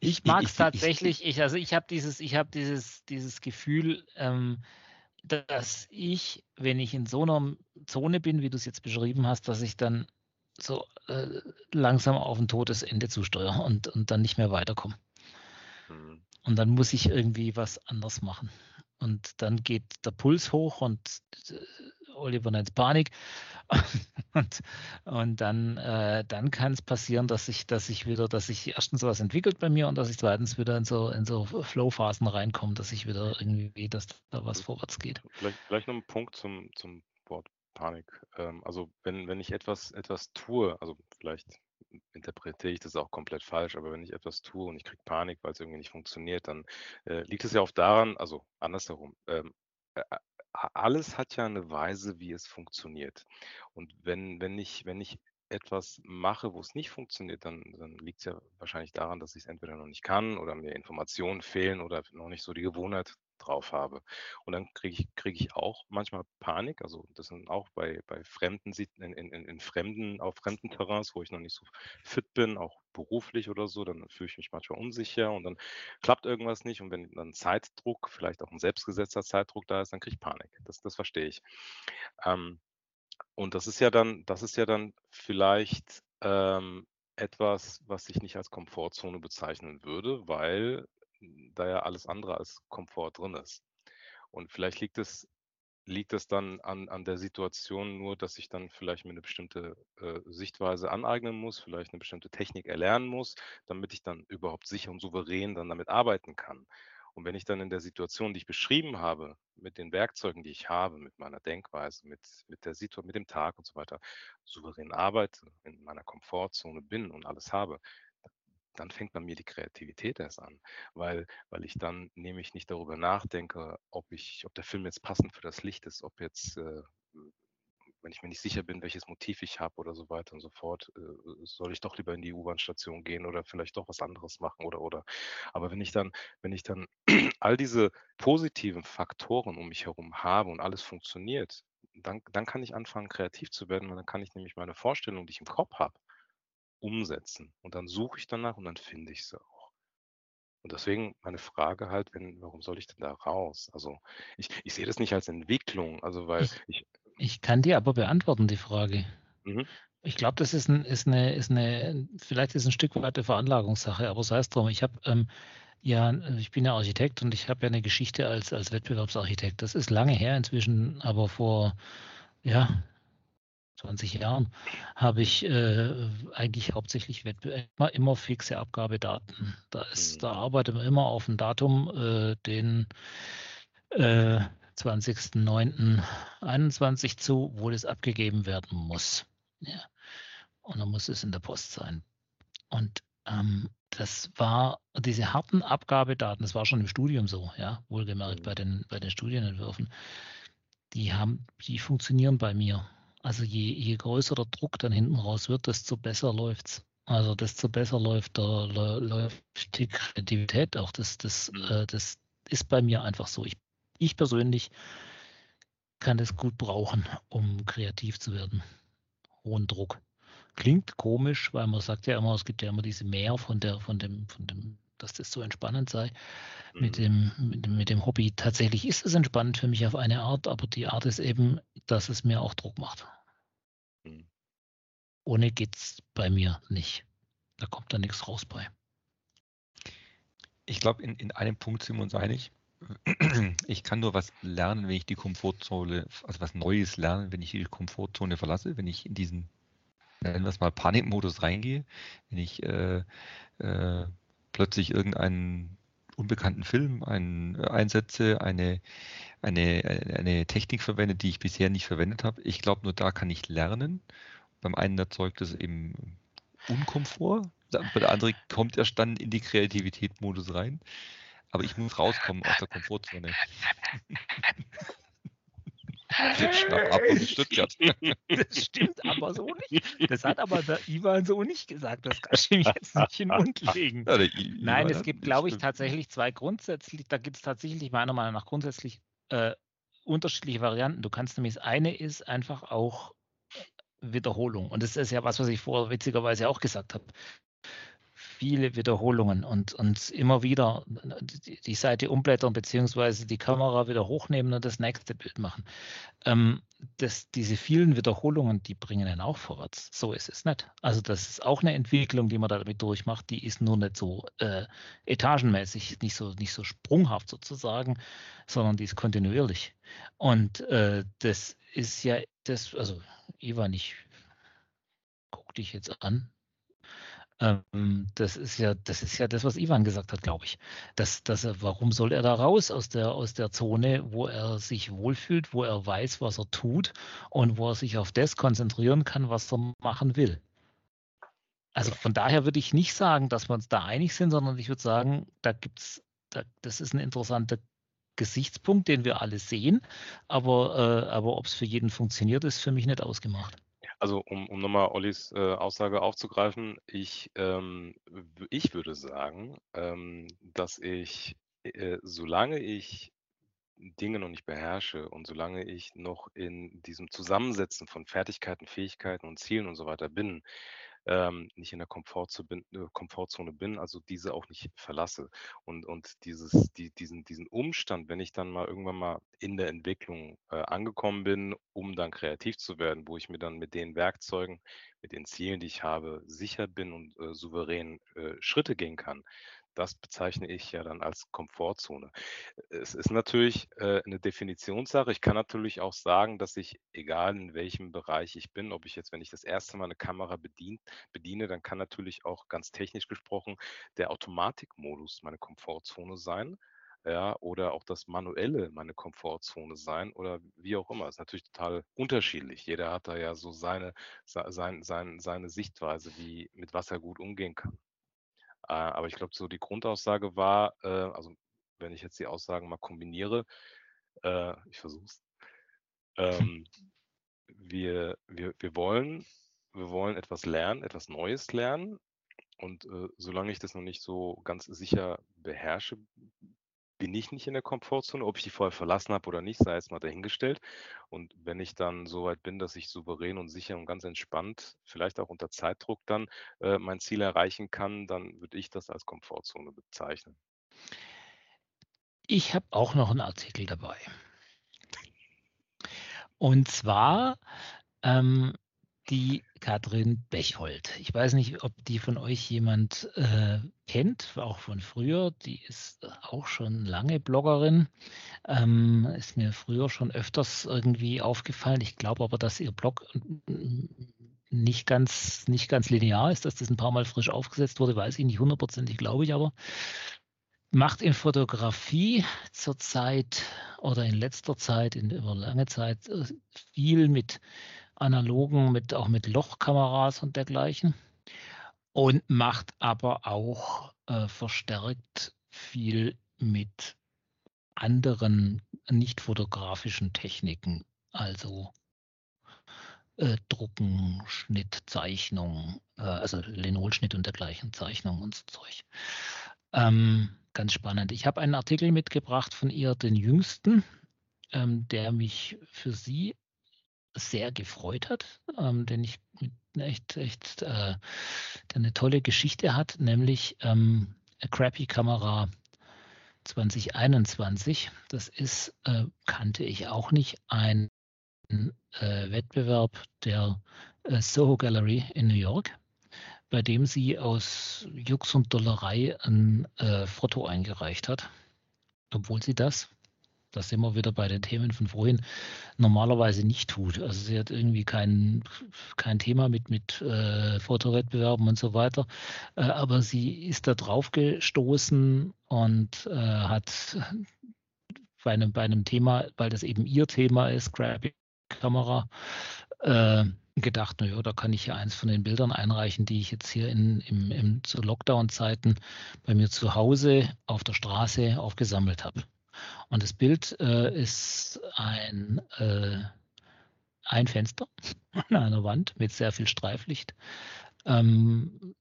Speaker 3: Ich mag es
Speaker 2: ich-
Speaker 3: tatsächlich, ich, also ich habe dieses, ich habe dieses, dieses Gefühl, ähm, dass ich, wenn ich in so einer Zone bin, wie du es jetzt beschrieben hast, dass ich dann so äh, langsam auf ein Todesende zusteuere und, und dann nicht mehr weiterkomme.
Speaker 4: Hm.
Speaker 3: Und dann muss ich irgendwie was anders machen. Und dann geht der Puls hoch und äh, Oliver nennt es Panik. und, und dann, äh, dann kann es passieren, dass ich, dass ich wieder, dass sich erstens was entwickelt bei mir und dass ich zweitens wieder in so, in so Flow-Phasen reinkomme, dass ich wieder irgendwie, dass da was vorwärts geht.
Speaker 4: Vielleicht, vielleicht noch ein Punkt zum, zum Wort Panik. Ähm, also wenn, wenn ich etwas, etwas tue, also vielleicht interpretiere ich das auch komplett falsch, aber wenn ich etwas tue und ich kriege Panik, weil es irgendwie nicht funktioniert, dann äh, liegt es ja oft daran, also andersherum, ähm, äh, äh, alles hat ja eine Weise, wie es funktioniert. Und wenn, wenn ich, wenn ich etwas mache, wo es nicht funktioniert, dann, dann liegt es ja wahrscheinlich daran, dass ich es entweder noch nicht kann oder mir Informationen fehlen oder noch nicht so die Gewohnheit drauf habe. Und dann kriege ich, kriege ich auch manchmal Panik. Also das sind auch bei, bei fremden, in, in, in fremden, auf fremden Terrains, wo ich noch nicht so fit bin, auch beruflich oder so, dann fühle ich mich manchmal unsicher und dann klappt irgendwas nicht. Und wenn dann Zeitdruck, vielleicht auch ein selbstgesetzter Zeitdruck da ist, dann kriege ich Panik. Das, das verstehe ich. Ähm, und das ist ja dann, das ist ja dann vielleicht ähm, etwas, was ich nicht als Komfortzone bezeichnen würde, weil da ja alles andere als Komfort drin ist. Und vielleicht liegt es, liegt es dann an, an der Situation nur, dass ich dann vielleicht mir eine bestimmte äh, Sichtweise aneignen muss, vielleicht eine bestimmte Technik erlernen muss, damit ich dann überhaupt sicher und souverän dann damit arbeiten kann. Und wenn ich dann in der Situation, die ich beschrieben habe, mit den Werkzeugen, die ich habe, mit meiner Denkweise, mit, mit der Situation, mit dem Tag und so weiter, souverän arbeite, in meiner Komfortzone bin und alles habe, dann fängt bei mir die Kreativität erst an, weil, weil ich dann nämlich nicht darüber nachdenke, ob ich, ob der Film jetzt passend für das Licht ist, ob jetzt, äh, wenn ich mir nicht sicher bin, welches Motiv ich habe oder so weiter und so fort, äh, soll ich doch lieber in die U-Bahn-Station gehen oder vielleicht doch was anderes machen oder oder. Aber wenn ich dann, wenn ich dann all diese positiven Faktoren um mich herum habe und alles funktioniert, dann, dann kann ich anfangen, kreativ zu werden, weil dann kann ich nämlich meine Vorstellung, die ich im Kopf habe, umsetzen. Und dann suche ich danach und dann finde ich sie auch. Und deswegen meine Frage halt, wenn, warum soll ich denn da raus? Also ich, ich sehe das nicht als Entwicklung, also weil ich,
Speaker 3: Ich kann dir aber beantworten, die Frage.
Speaker 4: mhm,
Speaker 3: Ich glaube, das ist, ein, ist, eine, ist eine, vielleicht ist ein Stück weit eine Veranlagungssache, aber sei es drum. Ich habe ähm, ja, ich bin ja Architekt und ich habe ja eine Geschichte als, als Wettbewerbsarchitekt. Das ist lange her inzwischen, aber vor ja, 20 Jahren habe ich äh, eigentlich hauptsächlich Wettbe immer, immer fixe Abgabedaten. Da ist,
Speaker 4: Mhm.
Speaker 3: da arbeitet man immer auf ein Datum, äh, den äh, 20.09.21 zu, wo das abgegeben werden muss. Ja. Und dann muss es in der Post sein. Und ähm, das war diese harten Abgabedaten, das war schon im Studium so, ja, wohlgemerkt
Speaker 4: Mhm.
Speaker 3: bei den, bei den Studienentwürfen, die haben, die funktionieren bei mir. Also je, je größer der Druck dann hinten raus wird, desto besser läuft's. Also desto besser läuft der, lä- läuft die Kreativität auch. Das, das,
Speaker 4: Mhm.
Speaker 3: äh, das ist bei mir einfach so. Ich, ich persönlich kann das gut brauchen, um kreativ zu werden. Hohen Druck. Klingt komisch, weil man sagt ja immer, es gibt ja immer diese Mehr von der, von dem, von dem, dass das so entspannend sei mit
Speaker 4: mhm,
Speaker 3: dem, mit dem, mit dem Hobby. Tatsächlich ist es entspannend für mich auf eine Art, aber die Art ist eben, dass es mir auch Druck macht. Mhm. Ohne geht's bei mir nicht. Da kommt da nichts raus bei.
Speaker 2: Ich glaube, in, in einem Punkt sind wir uns einig. Ich kann nur was lernen, wenn ich die Komfortzone, also was Neues lernen, wenn ich die Komfortzone verlasse, wenn ich in diesen, nennen wir es mal, Panikmodus reingehe, wenn ich äh, äh, plötzlich irgendeinen unbekannten Film ein, äh, einsetze, eine, eine, eine Technik verwende, die ich bisher nicht verwendet habe. Ich glaube, nur da kann ich lernen. Beim einen erzeugt es eben Unkomfort, bei der andere kommt erst dann in die Kreativität-Modus rein. Aber ich muss rauskommen aus der Komfortzone.
Speaker 3: Schnapp ab und Stuttgart. Das stimmt aber so nicht. Das hat aber der Ivan so nicht gesagt. Das kann ich ihm jetzt nicht in den Mund legen. Ja, Nein, es gibt, glaube ich, tatsächlich zwei grundsätzlich, da gibt es tatsächlich meiner Meinung nach grundsätzlich äh, unterschiedliche Varianten. Du kannst nämlich, das eine ist einfach auch Wiederholung. Und das ist ja was, was ich vorher witzigerweise auch gesagt habe viele Wiederholungen und, und immer wieder die, Seite umblättern beziehungsweise die Kamera wieder hochnehmen und das nächste Bild machen. Ähm, das, diese vielen Wiederholungen, die bringen einen auch vorwärts. So ist es nicht. Also das ist auch eine Entwicklung, die man damit durchmacht. Die ist nur nicht so äh, etagenmäßig, nicht so, nicht so sprunghaft sozusagen, sondern die ist kontinuierlich. Und äh, das ist ja das, also Ivan, ich guck dich jetzt an. Ähm, das ist ja, das ist ja das, was Ivan gesagt hat, glaube ich. Dass, dass er, warum soll er da raus aus der, aus der Zone, wo er sich wohlfühlt, wo er weiß, was er tut und wo er sich auf das konzentrieren kann, was er machen will. Also von daher würde ich nicht sagen, dass wir uns da einig sind, sondern ich würde sagen, da gibt's, da, das ist ein interessanter Gesichtspunkt, den wir alle sehen, aber, äh, aber ob es für jeden funktioniert, ist für mich nicht ausgemacht.
Speaker 4: Also um, um nochmal Ollis äh, Aussage aufzugreifen, ich, ähm, ich würde sagen, ähm, dass ich, äh, solange ich Dinge noch nicht beherrsche und solange ich noch in diesem Zusammensetzen von Fertigkeiten, Fähigkeiten und Zielen und so weiter bin, ähm, nicht in der Komfortzone bin, äh, Komfortzone bin, also diese auch nicht verlasse. Und, und dieses, die, diesen, diesen Umstand, wenn ich dann mal irgendwann mal in der Entwicklung äh, angekommen bin, um dann kreativ zu werden, wo ich mir dann mit den Werkzeugen, mit den Zielen, die ich habe, sicher bin und äh, souverän äh, Schritte gehen kann, das bezeichne ich ja dann als Komfortzone. Es ist natürlich äh, eine Definitionssache. Ich kann natürlich auch sagen, dass ich, egal in welchem Bereich ich bin, ob ich jetzt, wenn ich das erste Mal eine Kamera bedient, bediene, dann kann natürlich auch ganz technisch gesprochen der Automatikmodus meine Komfortzone sein. Ja, oder auch das Manuelle meine Komfortzone sein oder wie auch immer. Ist natürlich total unterschiedlich. Jeder hat da ja so seine, sein, sein, seine Sichtweise, wie, mit was er gut umgehen kann. Äh, aber ich glaube, so die Grundaussage war, äh, also wenn ich jetzt die Aussagen mal kombiniere, äh, ich versuche es, ähm, wir, wir, wir, wollen, wir wollen etwas lernen, etwas Neues lernen. Und äh, solange ich das noch nicht so ganz sicher beherrsche, bin ich nicht in der Komfortzone. Ob ich die vorher verlassen habe oder nicht, sei jetzt mal dahingestellt. Und wenn ich dann so weit bin, dass ich souverän und sicher und ganz entspannt, vielleicht auch unter Zeitdruck dann äh, mein Ziel erreichen kann, dann würde ich das als Komfortzone bezeichnen.
Speaker 3: Ich habe auch noch einen Artikel dabei. Und zwar ähm, die Katrin Bechhold. Ich weiß nicht, ob die von euch jemand äh, kennt, auch von früher. Die ist auch schon lange Bloggerin. Ähm, ist mir früher schon öfters irgendwie aufgefallen. Ich glaube aber, dass ihr Blog nicht ganz, nicht ganz linear ist, dass das ein paar Mal frisch aufgesetzt wurde, weiß ich nicht hundertprozentig, glaube ich aber. Macht in Fotografie zurzeit oder in letzter Zeit, in über lange Zeit, äh, viel mit analogen, mit, auch mit Lochkameras und dergleichen. Und macht aber auch äh, verstärkt viel mit anderen nicht fotografischen Techniken, also äh, Drucken, Schnitt, Zeichnung, äh, also Linolschnitt und dergleichen, Zeichnung und so Zeug. Ähm, ganz spannend. Ich habe einen Artikel mitgebracht von ihr, den jüngsten, ähm, der mich für Sie sehr gefreut hat, ähm, den ich echt, echt, äh, der eine tolle Geschichte hat, nämlich ähm, A Crappy Kamera 2021. Das ist, äh, kannte ich auch nicht, ein äh, Wettbewerb der äh, Soho Gallery in New York, bei dem sie aus Jux und Dollerei ein äh, Foto eingereicht hat, obwohl sie das da sind wir wieder bei den Themen von vorhin, normalerweise nicht tut. Also sie hat irgendwie kein, kein Thema mit, mit äh, Fotowettbewerben und so weiter. Äh, aber sie ist da drauf gestoßen und äh, hat bei einem, bei einem Thema, weil das eben ihr Thema ist, Graphic Kamera, äh, gedacht, naja, da kann ich ja eins von den Bildern einreichen, die ich jetzt hier in, im, im, zu Lockdown-Zeiten bei mir zu Hause auf der Straße aufgesammelt habe. Und das Bild äh, ist ein, äh, ein Fenster an einer Wand mit sehr viel Streiflicht. Ähm,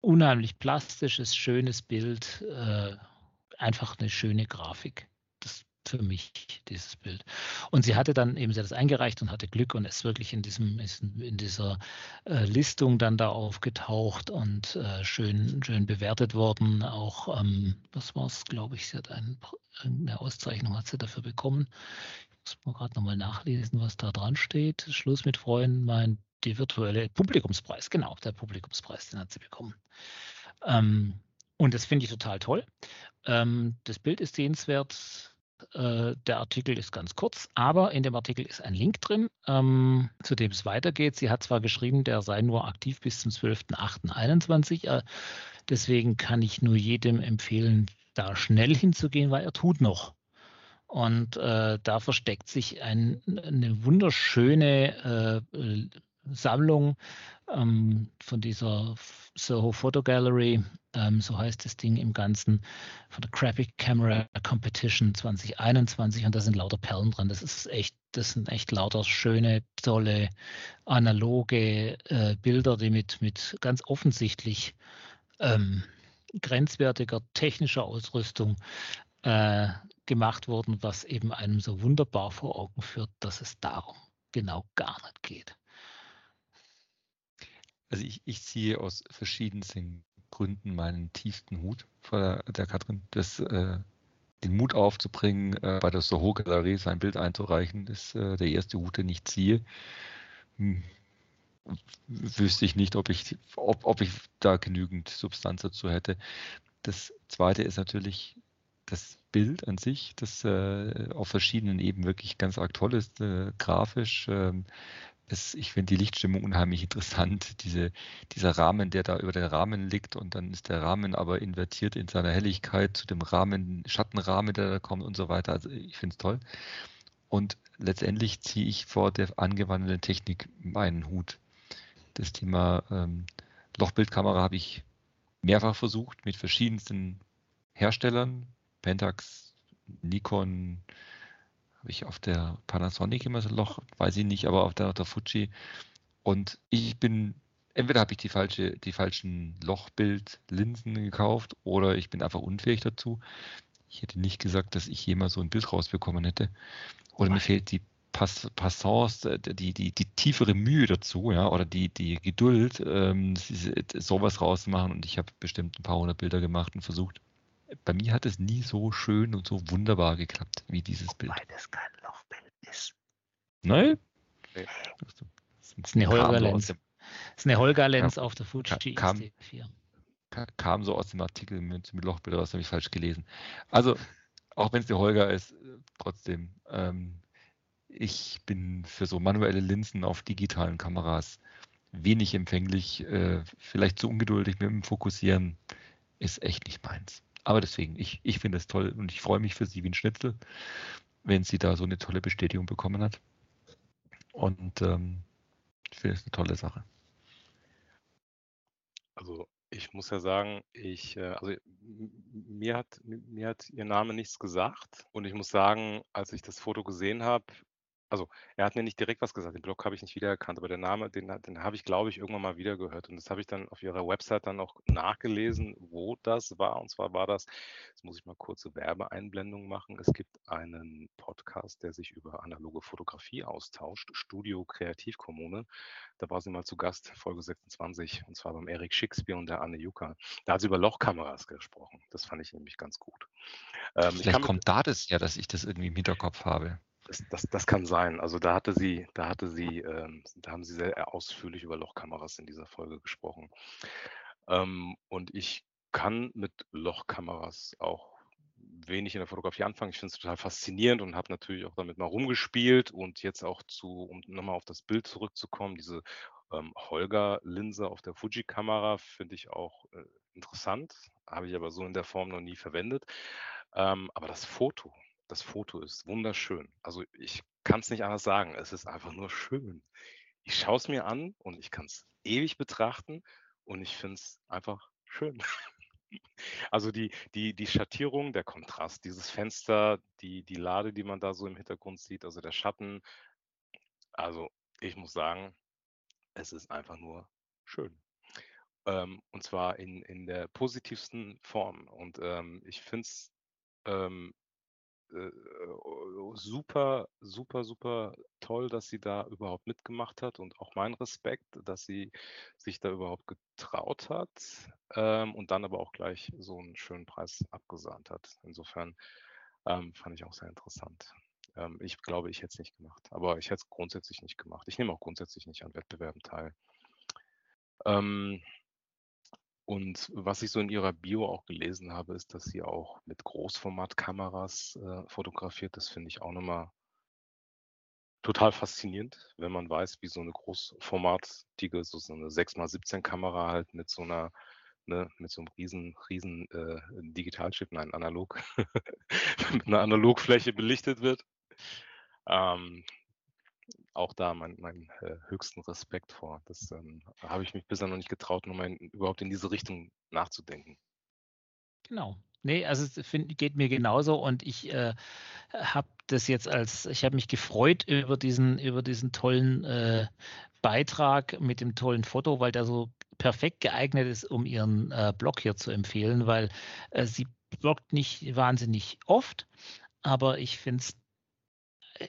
Speaker 3: unheimlich plastisches, schönes Bild, äh, einfach eine schöne Grafik. Für mich, dieses Bild. Und sie hatte dann eben, sie hat das eingereicht und hatte Glück und ist wirklich in diesem, in dieser äh, Listung dann da aufgetaucht und äh, schön, schön bewertet worden. Auch, ähm, was war es, glaube ich, sie hat ein, eine Auszeichnung hat sie dafür bekommen. Ich muss mal gerade nochmal nachlesen, was da dran steht. Schluss mit Freunden, mein die virtuelle Publikumspreis, genau, der Publikumspreis, den hat sie bekommen. Ähm, und das finde ich total toll. Ähm, das Bild ist sehenswert äh, der Artikel ist ganz kurz, aber in dem Artikel ist ein Link drin, ähm, zu dem es weitergeht. Sie hat zwar geschrieben, der sei nur aktiv bis zum 12.08.21, äh, deswegen kann ich nur jedem empfehlen, da schnell hinzugehen, weil er tut noch. Und äh, da versteckt sich ein, eine wunderschöne äh, Sammlung ähm, von dieser Soho Photo Gallery, ähm, so heißt das Ding im Ganzen, von der Graphic Camera Competition 2021 und da sind lauter Perlen dran. Das ist echt, das sind echt lauter schöne, tolle, analoge äh, Bilder, die mit, mit ganz offensichtlich ähm, grenzwertiger technischer Ausrüstung äh, gemacht wurden, was eben einem so wunderbar vor Augen führt, dass es darum genau gar nicht geht.
Speaker 2: Also ich, ich ziehe aus verschiedensten Gründen meinen tiefsten Hut vor der, der Katrin. Das, äh, den Mut aufzubringen, äh, bei der Soho-Galerie sein Bild einzureichen, ist äh, der erste Hut, den ich ziehe. Hm. Wüsste ich nicht, ob ich, ob, ob ich da genügend Substanz dazu hätte. Das zweite ist natürlich das Bild an sich, das äh, auf verschiedenen Ebenen wirklich ganz arg toll ist, äh, grafisch, ähm, es, ich finde die Lichtstimmung unheimlich interessant. Diese, dieser Rahmen, der da über den Rahmen liegt und dann ist der Rahmen aber invertiert in seiner Helligkeit zu dem Rahmen, Schattenrahmen, der da kommt und so weiter. Also ich finde es toll. Und letztendlich ziehe ich vor der angewandten Technik meinen Hut. Das Thema ähm, Lochbildkamera habe ich mehrfach versucht mit verschiedensten Herstellern, Pentax, Nikon, habe ich auf der Panasonic immer so ein Loch, weiß ich nicht, aber auf der, auf der Fuji. Und ich bin, entweder habe ich die, falsche, die falschen Lochbildlinsen gekauft oder ich bin einfach unfähig dazu. Ich hätte nicht gesagt, dass ich jemals so ein Bild rausbekommen hätte. Oder mir fehlt die Pass Passance, äh, die, die, die tiefere Mühe dazu, ja, oder die, die Geduld, ähm, sowas rauszumachen. Und ich habe bestimmt ein paar hundert Bilder gemacht und versucht, bei mir hat es nie so schön und so wunderbar geklappt wie dieses Bild. Weil das kein Lochbild ist. Nein? Nee.
Speaker 3: Das ist eine Holger-Lenz. Das ist eine Holger-Lenz auf der Fuji
Speaker 2: kam,
Speaker 3: XT4.
Speaker 2: Kam so aus dem Artikel mit, mit Lochbildern, das habe ich falsch gelesen. Also, auch wenn es der Holger ist, trotzdem, ähm, ich bin für so manuelle Linsen auf digitalen Kameras wenig empfänglich, äh, vielleicht zu ungeduldig mit dem Fokussieren, ist echt nicht meins. Aber deswegen, ich, ich finde es toll und ich freue mich für sie wie ein Schnitzel, wenn sie da so eine tolle Bestätigung bekommen hat. Und ähm, ich finde es eine tolle Sache.
Speaker 4: Also ich muss ja sagen, ich, äh, also mir hat, mir hat ihr Name nichts gesagt und ich muss sagen, als ich das Foto gesehen habe, also er hat mir nicht direkt was gesagt, den Blog habe ich nicht wiedererkannt, aber der Name, den, den habe ich, glaube ich, irgendwann mal wieder gehört. Und das habe ich dann auf ihrer Website dann auch nachgelesen, wo das war. Und zwar war das, jetzt muss ich mal kurze Werbeeinblendung machen. Es gibt einen Podcast, der sich über analoge Fotografie austauscht, Studio Kreativkommune. Da war sie mal zu Gast, Folge 26, und zwar beim Erik Shakespeare und der Anne Juka. Da hat sie über Lochkameras gesprochen. Das fand ich nämlich ganz gut.
Speaker 2: Ähm, Vielleicht kommt da das ja, dass ich das irgendwie im Hinterkopf habe.
Speaker 4: Das, das, das kann sein. Also da hatte sie, da hatte sie, ähm, da haben sie sehr ausführlich über Lochkameras in dieser Folge gesprochen. Ähm, und ich kann mit Lochkameras auch wenig in der Fotografie anfangen. Ich finde es total faszinierend und habe natürlich auch damit mal rumgespielt und jetzt auch zu, um nochmal auf das Bild zurückzukommen, diese ähm, Holger-Linse auf der Fuji-Kamera finde ich auch äh, interessant, habe ich aber so in der Form noch nie verwendet. Ähm, aber das Foto, das Foto ist wunderschön. Also ich kann es nicht anders sagen, es ist einfach nur schön. Ich schaue es mir an und ich kann es ewig betrachten und ich finde es einfach schön. Also die, die, die Schattierung, der Kontrast, dieses Fenster, die, die Lade, die man da so im Hintergrund sieht, also der Schatten. Also ich muss sagen, es ist einfach nur schön. Ähm, und zwar in, in der positivsten Form. Und ähm, ich finde es ähm, äh, super, super, super toll, dass sie da überhaupt mitgemacht hat und auch mein Respekt, dass sie sich da überhaupt getraut hat ähm, und dann aber auch gleich so einen schönen Preis abgesahnt hat. Insofern ähm, fand ich auch sehr interessant. Ähm, ich glaube, ich hätte es nicht gemacht, aber ich hätte es grundsätzlich nicht gemacht. Ich nehme auch grundsätzlich nicht an Wettbewerben teil. Ähm, und was ich so in ihrer Bio auch gelesen habe, ist, dass sie auch mit Großformatkameras äh, fotografiert. Das finde ich auch nochmal total faszinierend, wenn man weiß, wie so eine großformatige, so, so eine 6x17 Kamera halt mit so einer, ne, mit so einem riesen, riesen äh, Digitalchip, nein, analog, mit einer Analogfläche belichtet wird. Ähm, auch da meinen mein, äh, höchsten Respekt vor. Das ähm, habe ich mich bisher noch nicht getraut, nochmal in, überhaupt in diese Richtung nachzudenken.
Speaker 3: Genau. Nee, also es find, geht mir genauso und ich äh, habe das jetzt als, ich habe mich gefreut über diesen, über diesen tollen äh, Beitrag mit dem tollen Foto, weil der so perfekt geeignet ist, um ihren äh, Blog hier zu empfehlen, weil äh, sie bloggt nicht wahnsinnig oft, aber ich finde es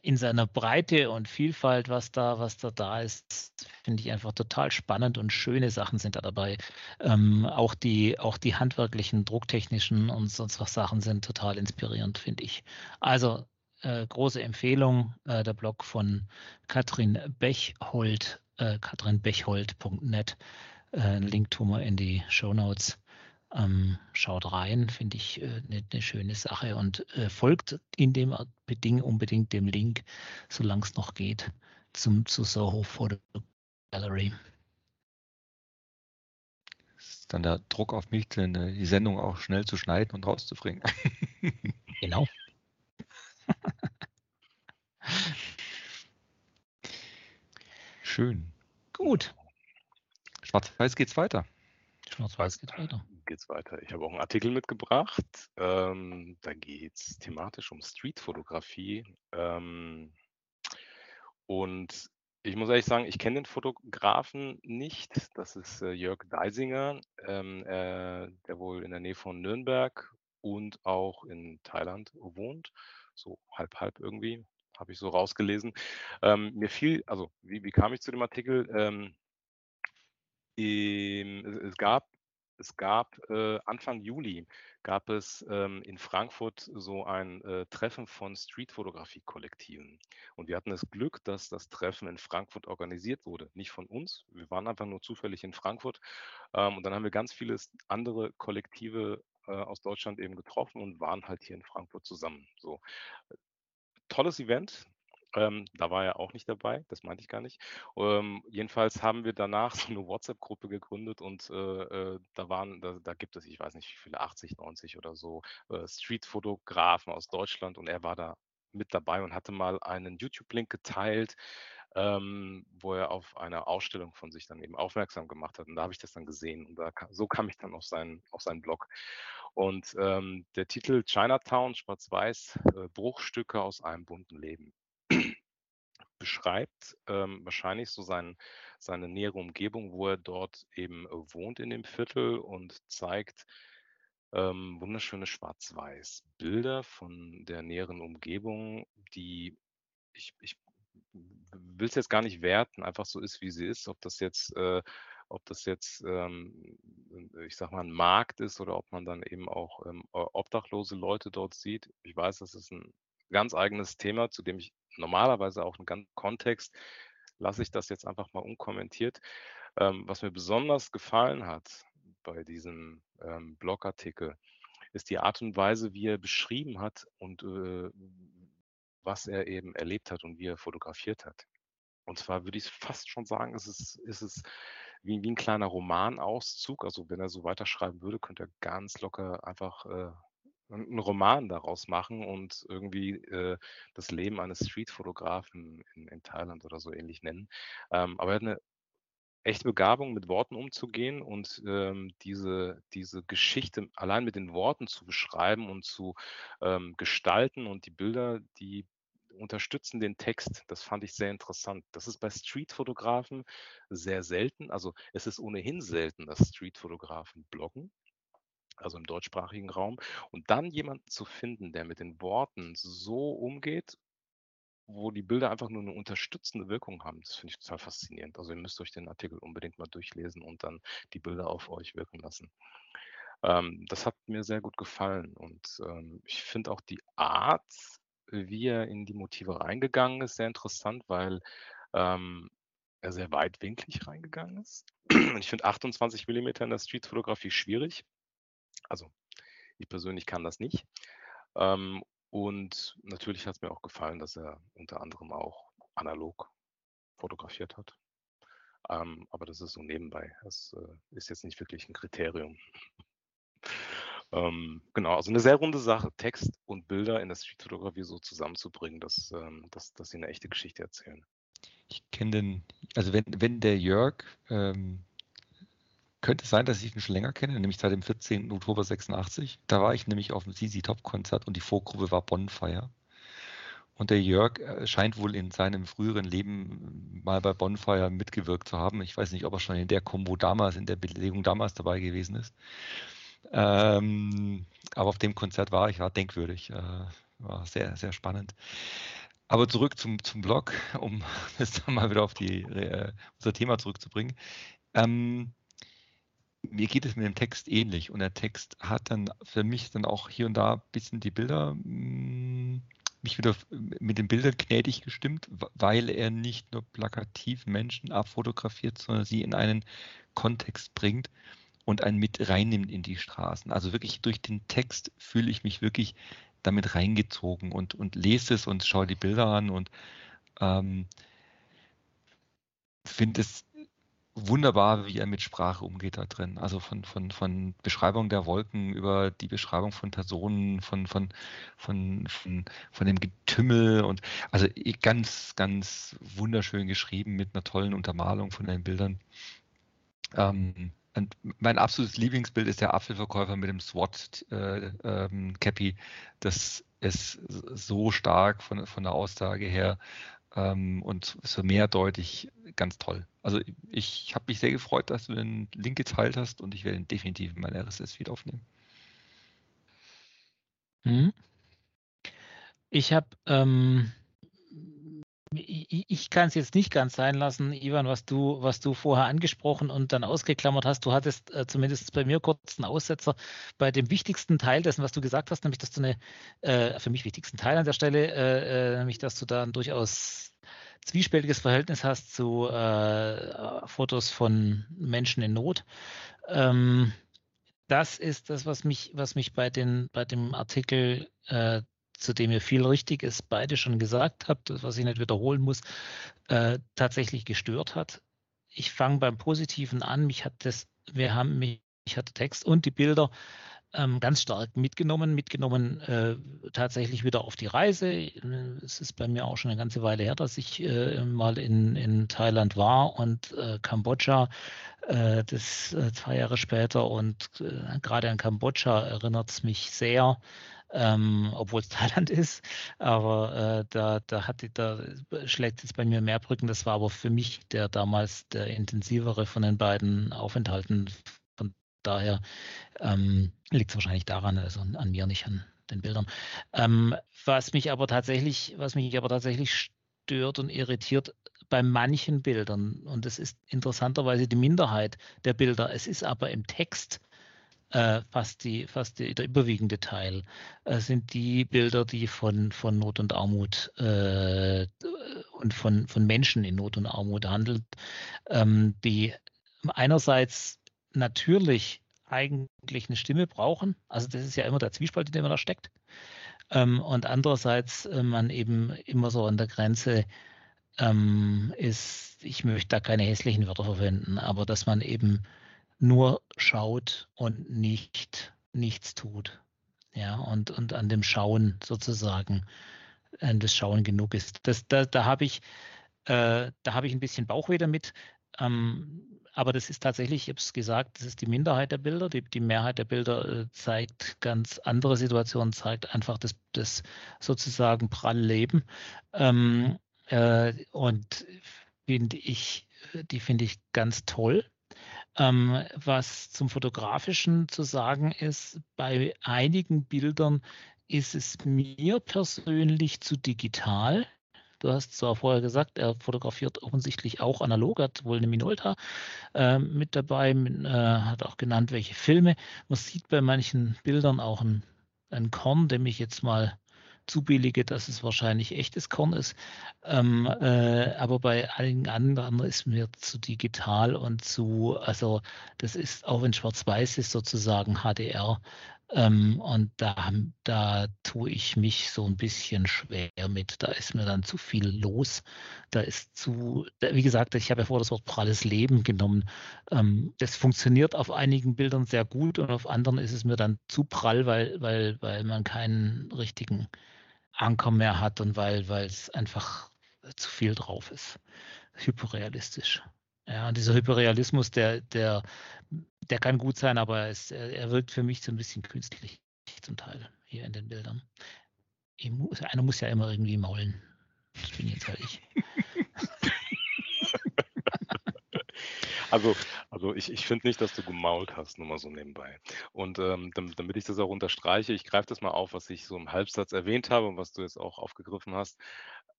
Speaker 3: in seiner Breite und Vielfalt, was da, was da da ist, finde ich einfach total spannend und schöne Sachen sind da dabei. Ähm, auch die, auch die handwerklichen, drucktechnischen und sonst was Sachen sind total inspirierend, finde ich. Also äh, große Empfehlung, äh, der Blog von Katrin Bechhold, äh, katrinbechhold.net. Äh, Link tun wir in die Show Notes. Ähm, schaut rein, finde ich eine äh, ne, ne schöne Sache und äh, folgt in dem Beding unbedingt dem Link, solange es noch geht, zum zu Soho Photo Gallery.
Speaker 2: Das ist dann der Druck auf mich, die Sendung auch schnell zu schneiden und rauszubringen.
Speaker 3: genau.
Speaker 2: Schön.
Speaker 3: Gut.
Speaker 2: Schwarz-Weiß geht's weiter.
Speaker 3: Schwarz-Weiß geht weiter.
Speaker 4: Geht's weiter. Ich habe auch einen Artikel mitgebracht. Ähm, da geht es thematisch um Streetfotografie. Ähm, und ich muss ehrlich sagen, ich kenne den Fotografen nicht. Das ist äh, Jörg Deisinger, ähm, äh, der wohl in der Nähe von Nürnberg und auch in Thailand wohnt. So halb, halb irgendwie, habe ich so rausgelesen. Ähm, mir fiel, also wie, wie kam ich zu dem Artikel? Ähm, es gab es gab äh, Anfang Juli gab es ähm, in Frankfurt so ein äh, Treffen von Streetfotografie-Kollektiven. Und wir hatten das Glück, dass das Treffen in Frankfurt organisiert wurde. Nicht von uns. Wir waren einfach nur zufällig in Frankfurt. Ähm, und dann haben wir ganz viele andere Kollektive äh, aus Deutschland eben getroffen und waren halt hier in Frankfurt zusammen. So tolles Event. Ähm, da war er auch nicht dabei, das meinte ich gar nicht. Ähm, jedenfalls haben wir danach so eine WhatsApp-Gruppe gegründet und äh, äh, da waren, da, da, gibt es, ich weiß nicht wie viele, 80, 90 oder so äh, Street-Fotografen aus Deutschland und er war da mit dabei und hatte mal einen YouTube-Link geteilt, ähm, wo er auf eine Ausstellung von sich dann eben aufmerksam gemacht hat. Und da habe ich das dann gesehen und da, so kam ich dann auf seinen, auf seinen Blog. Und ähm, der Titel Chinatown, Schwarz-Weiß, äh, Bruchstücke aus einem bunten Leben beschreibt ähm, wahrscheinlich so sein, seine nähere Umgebung, wo er dort eben äh, wohnt in dem Viertel und zeigt ähm, wunderschöne Schwarz-Weiß-Bilder von der näheren Umgebung, die ich, ich will es jetzt gar nicht werten, einfach so ist, wie sie ist, ob das jetzt äh, ob das jetzt, ähm, ich sag mal, ein Markt ist oder ob man dann eben auch ähm, obdachlose Leute dort sieht. Ich weiß, das ist ein ganz eigenes Thema, zu dem ich normalerweise auch einen ganzen Kontext, lasse ich das jetzt einfach mal unkommentiert. Ähm, was mir besonders gefallen hat bei diesem ähm, Blogartikel, ist die Art und Weise, wie er beschrieben hat und äh, was er eben erlebt hat und wie er fotografiert hat. Und zwar würde ich fast schon sagen, es ist, ist es wie, wie ein kleiner Romanauszug. Also wenn er so weiterschreiben würde, könnte er ganz locker einfach äh, einen Roman daraus machen und irgendwie äh, das Leben eines Streetfotografen in, in Thailand oder so ähnlich nennen. Ähm, aber er hat eine echte Begabung, mit Worten umzugehen und ähm, diese, diese Geschichte allein mit den Worten zu beschreiben und zu ähm, gestalten und die Bilder, die unterstützen den Text. Das fand ich sehr interessant. Das ist bei Streetfotografen sehr selten. Also es ist ohnehin selten, dass Streetfotografen bloggen also im deutschsprachigen Raum. Und dann jemanden zu finden, der mit den Worten so umgeht, wo die Bilder einfach nur eine unterstützende Wirkung haben, das finde ich total faszinierend. Also ihr müsst euch den Artikel unbedingt mal durchlesen und dann die Bilder auf euch wirken lassen. Ähm, das hat mir sehr gut gefallen und ähm, ich finde auch die Art, wie er in die Motive reingegangen ist, sehr interessant, weil ähm, er sehr weitwinklig reingegangen ist. ich finde 28 mm in der Streetfotografie schwierig. Also ich persönlich kann das nicht. Ähm, und natürlich hat es mir auch gefallen, dass er unter anderem auch analog fotografiert hat. Ähm, aber das ist so nebenbei. Das äh, ist jetzt nicht wirklich ein Kriterium. ähm, genau, also eine sehr runde Sache, Text und Bilder in der Streetfotografie so zusammenzubringen, dass, ähm, dass, dass sie eine echte Geschichte erzählen.
Speaker 2: Ich kenne den, also wenn, wenn der Jörg ähm, könnte sein, dass ich ihn schon länger kenne, nämlich seit dem 14. Oktober 86. Da war ich nämlich auf dem CZ Top Konzert und die Vorgruppe war Bonfire. Und der Jörg äh, scheint wohl in seinem früheren Leben mal bei Bonfire mitgewirkt zu haben. Ich weiß nicht, ob er schon in der Kombo damals, in der Belegung damals dabei gewesen ist. Ähm, aber auf dem Konzert war ich, war denkwürdig, äh, war sehr, sehr spannend. Aber zurück zum, zum Blog, um das dann mal wieder auf die, äh, unser Thema zurückzubringen. Ähm, mir geht es mit dem Text ähnlich und der Text hat dann für mich dann auch hier und da ein bisschen die Bilder, hm, mich wieder mit den Bildern gnädig gestimmt, weil er nicht nur plakativ Menschen abfotografiert, sondern sie in einen Kontext bringt und einen mit reinnimmt in die Straßen. Also wirklich durch den Text fühle ich mich wirklich damit reingezogen und, und lese es und schaue die Bilder an und ähm, finde es wunderbar, wie er mit Sprache umgeht da drin. Also von, von, von Beschreibung der Wolken über die Beschreibung von Personen, von, von, von, von, von dem Getümmel und also ganz, ganz wunderschön geschrieben mit einer tollen Untermalung von den Bildern. Ähm, und mein absolutes Lieblingsbild ist der Apfelverkäufer mit dem SWAT-Cappy. Äh, ähm, das ist so stark von, von der Aussage her ähm, und so mehrdeutig ganz toll. Also ich habe mich sehr gefreut, dass du den Link geteilt hast und ich werde ihn definitiv in mein RSS-Feed aufnehmen.
Speaker 3: Hm. Ich habe, ähm, ich, kann es jetzt nicht ganz sein lassen, Ivan, was du, was du vorher angesprochen und dann ausgeklammert hast. Du hattest äh, zumindest bei mir kurz einen Aussetzer bei dem wichtigsten Teil dessen, was du gesagt hast, nämlich dass du eine, äh, für mich wichtigsten Teil an der Stelle, äh, äh nämlich dass du da durchaus zwiespältiges Verhältnis hast zu äh, Fotos von Menschen in Not. Ähm, das ist das, was mich, was mich bei, den, bei dem Artikel, äh, zu dem ihr viel Richtiges beide schon gesagt habt, was ich nicht wiederholen muss, äh, tatsächlich gestört hat. Ich fange beim Positiven an. Mich hat das, wir haben mich, ich hatte Text und die Bilder ähm, ganz stark mitgenommen, mitgenommen äh, tatsächlich wieder auf die Reise. Es ist bei mir auch schon eine ganze Weile her, dass ich äh, mal in, in Thailand war und äh, Kambodscha, äh, das äh, zwei Jahre später und gerade an Kambodscha erinnert es mich sehr, ähm, obwohl es Thailand ist. Aber äh, da, da, hat, da schlägt es bei mir mehr Brücken. Das war aber für mich der damals der intensivere von den beiden Aufenthalten daher ähm, liegt es wahrscheinlich daran, also an mir, nicht an den Bildern. Ähm, was mich aber tatsächlich, was mich aber tatsächlich stört und irritiert bei manchen Bildern, und das ist interessanterweise die Minderheit der Bilder, es ist aber im Text äh, fast, die, fast die, der überwiegende Teil, äh, sind die Bilder, die von, von Not und Armut äh, und von, von Menschen in Not und Armut handeln, ähm, die einerseits natürlich eigentlich eine Stimme brauchen. Also das ist ja immer der Zwiespalt, in dem man da steckt. Ähm, und andererseits äh, man eben immer so an der Grenze ähm, ist, ich möchte da keine hässlichen Wörter verwenden, aber dass man eben nur schaut und nicht nichts tut. Ja, und, und an dem Schauen sozusagen, an das Schauen genug ist. Das, da da habe ich, äh, da ich ein bisschen Bauchweh damit. Ähm, aber das ist tatsächlich, ich habe es gesagt, das ist die Minderheit der Bilder. Die, die Mehrheit der Bilder äh, zeigt ganz andere Situationen, zeigt einfach das, das sozusagen pralle Leben. Ähm, äh, und finde ich, die finde ich ganz toll. Ähm, was zum Fotografischen zu sagen ist, bei einigen Bildern ist es mir persönlich zu digital. Du hast zwar vorher gesagt, er fotografiert offensichtlich auch analog, hat wohl eine Minolta äh, mit dabei, mit, äh, hat auch genannt, welche Filme. Man sieht bei manchen Bildern auch ein, ein Korn, dem ich jetzt mal zubillige, dass es wahrscheinlich echtes Korn ist. Ähm, äh, aber bei allen anderen ist mir zu digital und zu, also das ist auch wenn Schwarz-Weiß ist sozusagen HDR, ähm, und da, da tue ich mich so ein bisschen schwer mit. Da ist mir dann zu viel los. Da ist zu, wie gesagt, ich habe ja vor das Wort pralles Leben genommen. Ähm, das funktioniert auf einigen Bildern sehr gut und auf anderen ist es mir dann zu prall, weil, weil, weil man keinen richtigen Anker mehr hat und weil, weil es einfach zu viel drauf ist. Hyperrealistisch. Ja, dieser Hyperrealismus, der, der, der kann gut sein, aber es, er wirkt für mich so ein bisschen künstlich zum Teil hier in den Bildern. Muss, einer muss ja immer irgendwie maulen. Das bin jetzt halt ich.
Speaker 4: Also, also ich, ich finde nicht, dass du gemault hast, nur mal so nebenbei. Und ähm, damit, damit ich das auch unterstreiche, ich greife das mal auf, was ich so im Halbsatz erwähnt habe und was du jetzt auch aufgegriffen hast.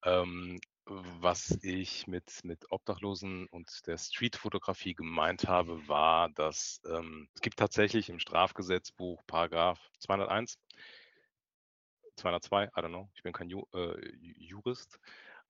Speaker 4: Ähm, was ich mit, mit Obdachlosen und der Streetfotografie gemeint habe, war, dass ähm, es gibt tatsächlich im Strafgesetzbuch Paragraph 201, 202, I don't know, ich bin kein Ju, äh, Jurist.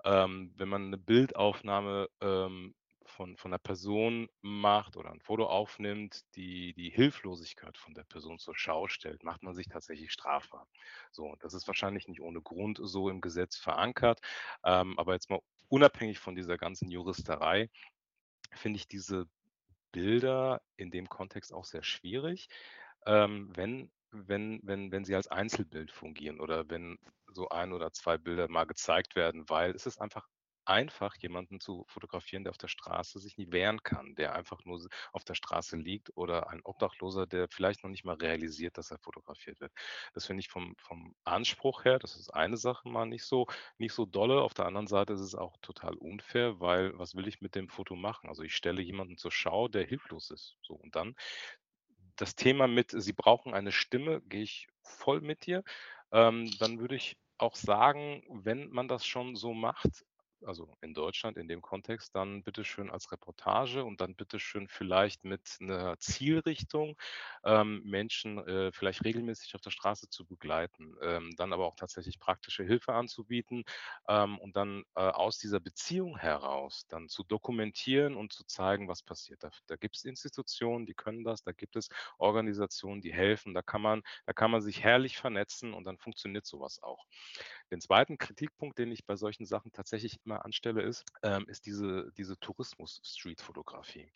Speaker 4: Ähm, wenn man eine Bildaufnahme ähm, von, von einer Person macht oder ein Foto aufnimmt, die die Hilflosigkeit von der Person zur Schau stellt, macht man sich tatsächlich strafbar. So, das ist wahrscheinlich nicht ohne Grund so im Gesetz verankert. Ähm, aber jetzt mal unabhängig von dieser ganzen Juristerei, finde ich diese Bilder in dem Kontext auch sehr schwierig, ähm, wenn, wenn, wenn, wenn sie als Einzelbild fungieren oder wenn so ein oder zwei Bilder mal gezeigt werden, weil es ist einfach einfach, jemanden zu fotografieren, der auf der Straße sich nie wehren kann, der einfach nur auf der Straße liegt oder ein Obdachloser, der vielleicht noch nicht mal realisiert, dass er fotografiert wird. Das finde ich vom, vom Anspruch her, das ist eine Sache mal nicht so, nicht so dolle. Auf der anderen Seite ist es auch total unfair, weil was will ich mit dem Foto machen? Also ich stelle jemanden zur Schau, der hilflos ist. So und dann das Thema mit, Sie brauchen eine Stimme, gehe ich voll mit dir. Ähm, dann würde ich auch sagen, wenn man das schon so macht, also in Deutschland in dem Kontext, dann bitteschön als Reportage und dann bitteschön vielleicht mit einer Zielrichtung, ähm, Menschen äh, vielleicht regelmäßig auf der Straße zu begleiten, ähm, dann aber auch tatsächlich praktische Hilfe anzubieten ähm, und dann äh, aus dieser Beziehung heraus dann zu dokumentieren und zu zeigen, was passiert. Da, da gibt es Institutionen, die können das, da gibt es Organisationen, die helfen, da kann man, da kann man sich herrlich vernetzen und dann funktioniert sowas auch. Den zweiten Kritikpunkt, den ich bei solchen Sachen tatsächlich immer anstelle, ist, ähm, ist diese, diese Tourismus-Street-Fotografie.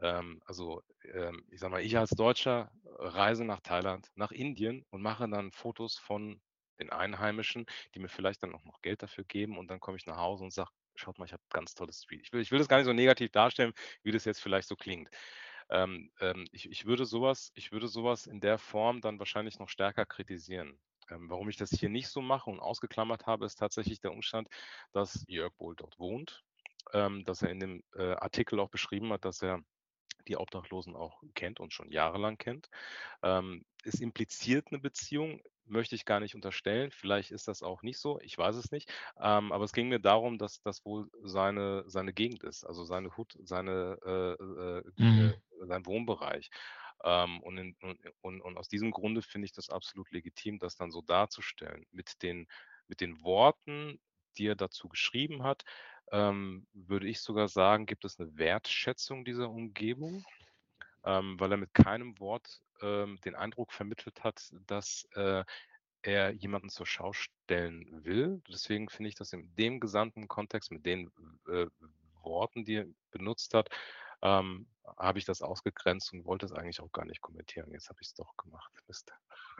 Speaker 4: Ähm, also ähm, ich sage mal, ich als Deutscher reise nach Thailand, nach Indien und mache dann Fotos von den Einheimischen, die mir vielleicht dann auch noch Geld dafür geben und dann komme ich nach Hause und sage, schaut mal, ich habe ganz tolles Street. Ich will, ich will das gar nicht so negativ darstellen, wie das jetzt vielleicht so klingt. Ähm, ähm, ich, ich, würde sowas, ich würde sowas in der Form dann wahrscheinlich noch stärker kritisieren. Ähm, warum ich das hier nicht so mache und ausgeklammert habe, ist tatsächlich der Umstand, dass Jörg wohl dort wohnt, ähm, dass er in dem äh, Artikel auch beschrieben hat, dass er die Obdachlosen auch kennt und schon jahrelang kennt. Ähm, es impliziert eine Beziehung, möchte ich gar nicht unterstellen. Vielleicht ist das auch nicht so, ich weiß es nicht. Ähm, aber es ging mir darum, dass das wohl seine, seine Gegend ist, also seine Hut, seine, äh, äh, mhm. äh, sein Wohnbereich. Ähm, und, in, und, und, aus diesem Grunde finde ich das absolut legitim, das dann so darzustellen. Mit den, mit den Worten, die er dazu geschrieben hat, ähm, würde ich sogar sagen, gibt es eine Wertschätzung dieser Umgebung, ähm, weil er mit keinem Wort den Eindruck vermittelt hat, dass äh, er jemanden zur Schau stellen will. Deswegen finde ich das in dem gesamten Kontext mit den äh, Worten, die er benutzt hat, ähm, habe ich das ausgegrenzt und wollte es eigentlich auch gar nicht kommentieren. Jetzt habe ich es doch gemacht. Mist.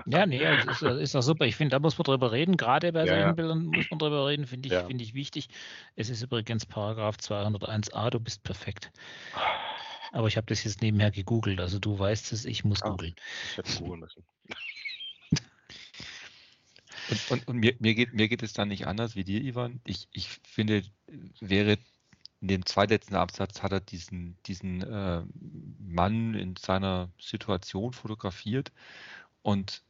Speaker 3: Ja, nee, ist, ist doch super. Ich finde, da muss man drüber reden. Gerade bei
Speaker 4: Ja,
Speaker 3: solchen
Speaker 4: ja.
Speaker 3: Bildern muss man drüber reden, finde ich,
Speaker 4: Ja.
Speaker 3: finde ich wichtig. Es ist übrigens Paragraph 201a, du bist perfekt. Aber ich habe das jetzt nebenher gegoogelt, also du weißt es, ich muss
Speaker 4: Ah.
Speaker 3: googeln.
Speaker 4: Ich hätte googeln müssen.
Speaker 2: Und, und, und mir, mir, geht, mir geht es dann nicht anders wie dir, Ivan. Ich, ich finde, wäre in dem zweitletzten Absatz hat er diesen, diesen äh, Mann in seiner Situation fotografiert. Und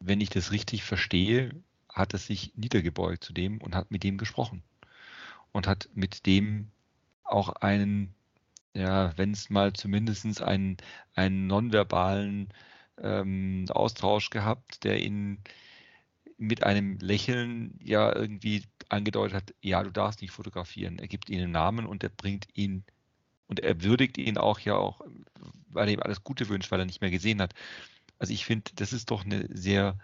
Speaker 2: wenn ich das richtig verstehe, hat er sich niedergebeugt zu dem und hat mit dem gesprochen. Und hat mit dem auch einen, ja, wenn es mal zumindest einen, einen nonverbalen ähm, Austausch gehabt, der ihn mit einem Lächeln ja irgendwie angedeutet hat, ja, du darfst nicht fotografieren. Er gibt ihnen Namen und er bringt ihn und er würdigt ihn auch ja auch, weil er ihm alles Gute wünscht, weil er nicht mehr gesehen hat. Also ich finde, das ist doch eine sehr,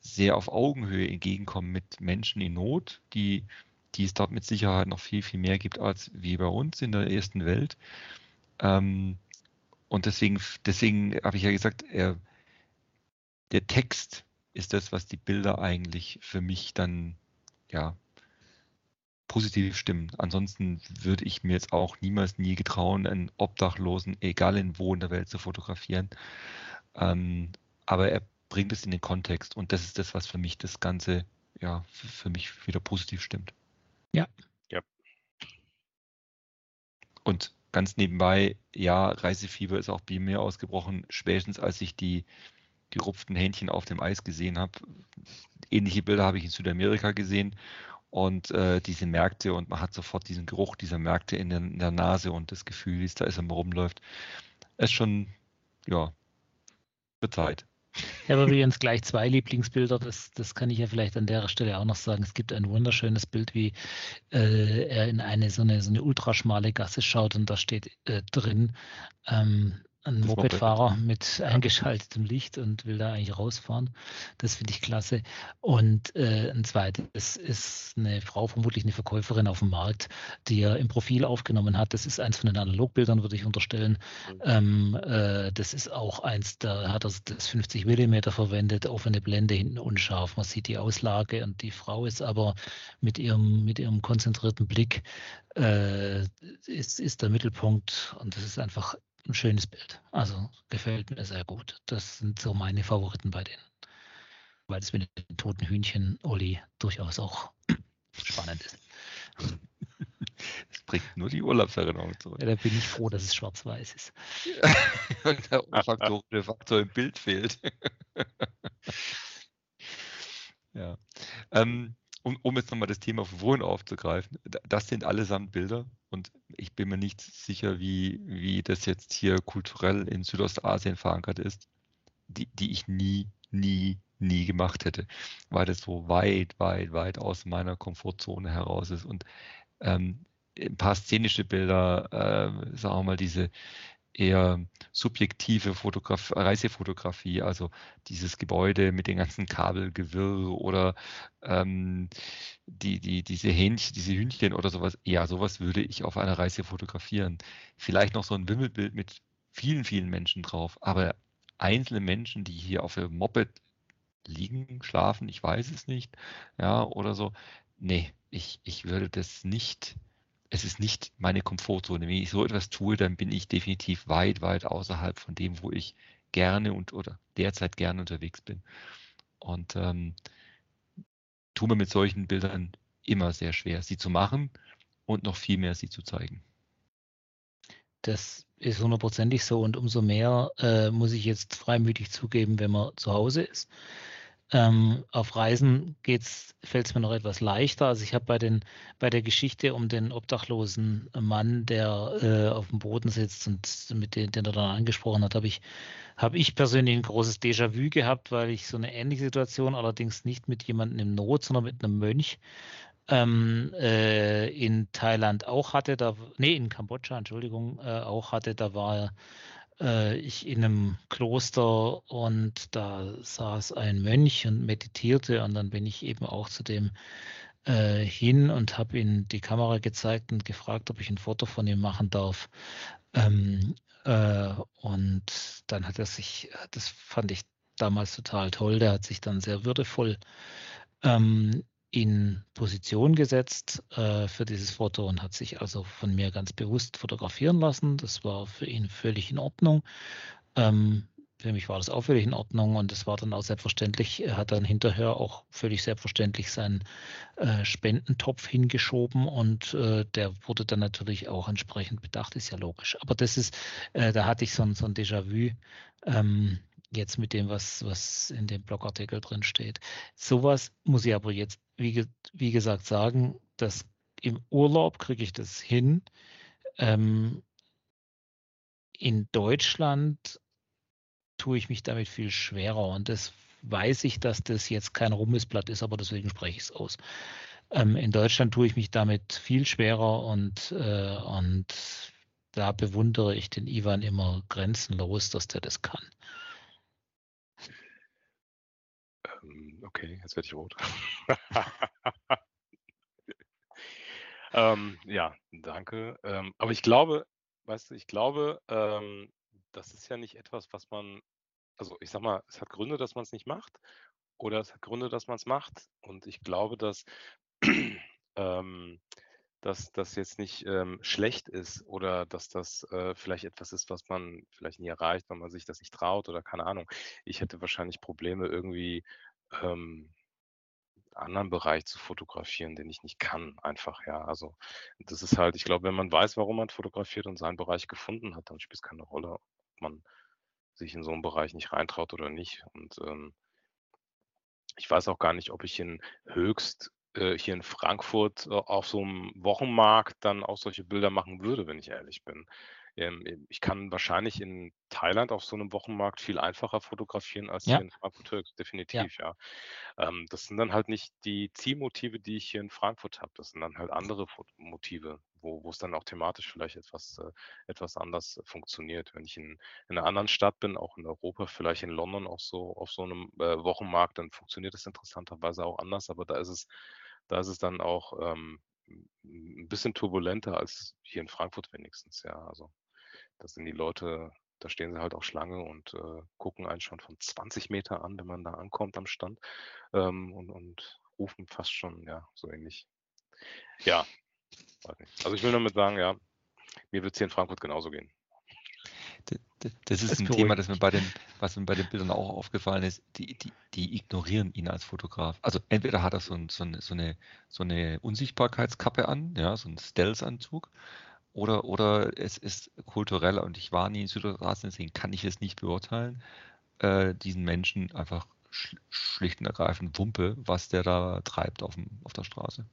Speaker 2: sehr auf Augenhöhe entgegenkommen mit Menschen in Not, die, die es dort mit Sicherheit noch viel, viel mehr gibt als wie bei uns in der ersten Welt. Ähm, und deswegen, deswegen habe ich ja gesagt, er, der Text ist das, was die Bilder eigentlich für mich dann ja positiv stimmen. Ansonsten würde ich mir jetzt auch niemals nie getrauen, einen Obdachlosen, egal in wo in der Welt, zu fotografieren. Ähm, aber er bringt es in den Kontext und das ist das, was für mich das Ganze ja für, mich wieder positiv stimmt.
Speaker 3: Ja.
Speaker 4: Ja.
Speaker 2: Und ganz nebenbei, ja, Reisefieber ist auch bei mir ausgebrochen, spätestens als ich die gerupften Hähnchen auf dem Eis gesehen habe. Ähnliche Bilder habe ich in Südamerika gesehen und äh, diese Märkte und man hat sofort diesen Geruch dieser Märkte in der, in der Nase und das Gefühl, wie es da ist, wenn man rumläuft. Ist schon, ja, wird Zeit.
Speaker 3: Ich habe übrigens gleich zwei Lieblingsbilder, das, das kann ich ja vielleicht an der Stelle auch noch sagen. Es gibt ein wunderschönes Bild, wie äh, er in eine so eine, so eine ultraschmale Gasse schaut und da steht äh, drin, ähm, ein. Mopedfahrer mit eingeschaltetem Licht und will da eigentlich rausfahren. Das finde ich klasse. Und äh, ein zweites ist eine Frau, vermutlich eine Verkäuferin auf dem Markt, die er im Profil aufgenommen hat. Das ist eins von den Analogbildern, würde ich unterstellen.
Speaker 4: Mhm.
Speaker 3: Ähm, äh, das ist auch eins, da hat er das 50 Millimeter verwendet, offene Blende hinten unscharf. Man sieht die Auslage und die Frau ist aber mit ihrem, mit ihrem konzentrierten Blick äh, ist, ist der Mittelpunkt und das ist einfach ein schönes Bild. Also gefällt mir sehr gut. Das sind so meine Favoriten bei denen. Weil das mit den toten Hühnchen, Olli, durchaus auch spannend ist.
Speaker 2: Es bringt nur die Urlaubserinnerung zurück.
Speaker 3: Ja, da bin ich froh, dass es schwarz-weiß ist.
Speaker 2: Und der olfaktorische Faktor im Bild fehlt. ja. Ähm, um, um jetzt nochmal das Thema von vorhin aufzugreifen, da- das sind allesamt Bilder und ich bin mir nicht sicher, wie, wie das jetzt hier kulturell in Südostasien verankert ist, die, die ich nie, nie, nie gemacht hätte, weil das so weit, weit, weit aus meiner Komfortzone heraus ist. Und ähm, ein paar szenische Bilder, äh, sagen wir mal, diese eher subjektive Fotograf Reisefotografie, also dieses Gebäude mit den ganzen Kabelgewirr oder ähm, die, die, diese Hähnchen, diese Hühnchen oder sowas, ja, sowas würde ich auf einer Reise fotografieren. Vielleicht noch so ein Wimmelbild mit vielen, vielen Menschen drauf, aber einzelne Menschen, die hier auf dem Moped liegen, schlafen, ich weiß es nicht, ja, oder so, nee, ich, ich würde das nicht es ist nicht meine Komfortzone. Wenn ich so etwas tue, dann bin ich definitiv weit, weit außerhalb von dem, wo ich gerne und oder derzeit gerne unterwegs bin. Und ähm, tue mir mit solchen Bildern immer sehr schwer, sie zu machen und noch viel mehr sie zu zeigen.
Speaker 3: Das ist hundertprozentig so und umso mehr äh, muss ich jetzt freimütig zugeben, wenn man zu Hause ist. Ähm, auf Reisen fällt es mir noch etwas leichter. Also ich habe bei, bei der Geschichte um den obdachlosen Mann, der äh, auf dem Boden sitzt und mit den, den er dann angesprochen hat, habe ich, hab ich persönlich ein großes Déjà-vu gehabt, weil ich so eine ähnliche Situation, allerdings nicht mit jemandem im Not, sondern mit einem Mönch ähm, äh, in Thailand auch hatte. Da, nee, in Kambodscha, Entschuldigung, äh, auch hatte. Da war er äh, ich in einem Kloster und da saß ein Mönch und meditierte und dann bin ich eben auch zu dem äh, hin und habe ihm die Kamera gezeigt und gefragt, ob ich ein Foto von ihm machen darf. Ähm, äh, und dann hat er sich, das fand ich damals total toll, der hat sich dann sehr würdevoll ähm, in Position gesetzt äh, für dieses Foto und hat sich also von mir ganz bewusst fotografieren lassen. Das war für ihn völlig in Ordnung. Ähm, für mich war das auch völlig in Ordnung und es war dann auch selbstverständlich. Er hat dann hinterher auch völlig selbstverständlich seinen äh, Spendentopf hingeschoben und äh, der wurde dann natürlich auch entsprechend bedacht, ist ja logisch. Aber das ist, äh, da hatte ich so, so ein Déjà-vu. Ähm, jetzt mit dem, was, was in dem Blogartikel drin steht. Sowas muss ich aber jetzt, wie, wie gesagt, sagen, dass im Urlaub kriege ich das hin. Ähm, in Deutschland tue ich mich damit viel schwerer und das weiß ich, dass das jetzt kein Rummelsblatt ist, aber deswegen spreche ich es aus. Ähm, in Deutschland tue ich mich damit viel schwerer und, äh, und da bewundere ich den Ivan immer grenzenlos, dass der das kann.
Speaker 4: Okay, jetzt werde ich rot. ähm, ja, danke. Ähm, aber ich glaube, weißt du, ich glaube, ähm, das ist ja nicht etwas, was man, also ich sag mal, es hat Gründe, dass man es nicht macht, oder es hat Gründe, dass man es macht. Und ich glaube, dass, ähm, dass das jetzt nicht ähm, schlecht ist oder dass das äh, vielleicht etwas ist, was man vielleicht nie erreicht, wenn man sich das nicht traut oder keine Ahnung. Ich hätte wahrscheinlich Probleme irgendwie ähm, anderen Bereich zu fotografieren, den ich nicht kann, einfach, ja. Also das ist halt, ich glaube, wenn man weiß, warum man fotografiert und seinen Bereich gefunden hat, dann spielt es keine Rolle, ob man sich in so einen Bereich nicht reintraut oder nicht. Und ähm, ich weiß auch gar nicht, ob ich in Höchst äh, hier in Frankfurt äh, auf so einem Wochenmarkt dann auch solche Bilder machen würde, wenn ich ehrlich bin. Ähm, ich kann wahrscheinlich in Thailand auf so einem Wochenmarkt viel einfacher fotografieren als ja. hier in Frankfurt definitiv, ja. ja. Ähm, das sind dann halt nicht die Zielmotive, die ich hier in Frankfurt habe. Das sind dann halt andere Motive, wo, wo es dann auch thematisch vielleicht etwas, äh, etwas anders funktioniert. Wenn ich in, in einer anderen Stadt bin, auch in Europa, vielleicht in London auch so auf so einem äh, Wochenmarkt, dann funktioniert das interessanterweise auch anders, aber da ist es, da ist es dann auch ähm, ein bisschen turbulenter als hier in Frankfurt wenigstens, ja. Also da sind die Leute, da stehen sie halt auch Schlange und äh, gucken einen schon von 20 Meter an, wenn man da ankommt am Stand ähm, und, und rufen fast schon, ja, so ähnlich. Ja, also ich will damit sagen, ja, mir wird es hier in Frankfurt genauso gehen.
Speaker 2: Das ist das ein Thema, das mir bei den, was mir bei den Bildern auch aufgefallen ist. Die, die, die ignorieren ihn als Fotograf. Also entweder hat er so, ein, so, eine, so, eine, so eine Unsichtbarkeitskappe an, ja, so einen Stealth-Anzug, oder, oder es ist kulturell und ich war nie in Südostasien, deswegen kann ich es nicht beurteilen, äh, diesen Menschen einfach sch schlicht und ergreifend Wumpe, was der da treibt auf, dem, auf der Straße.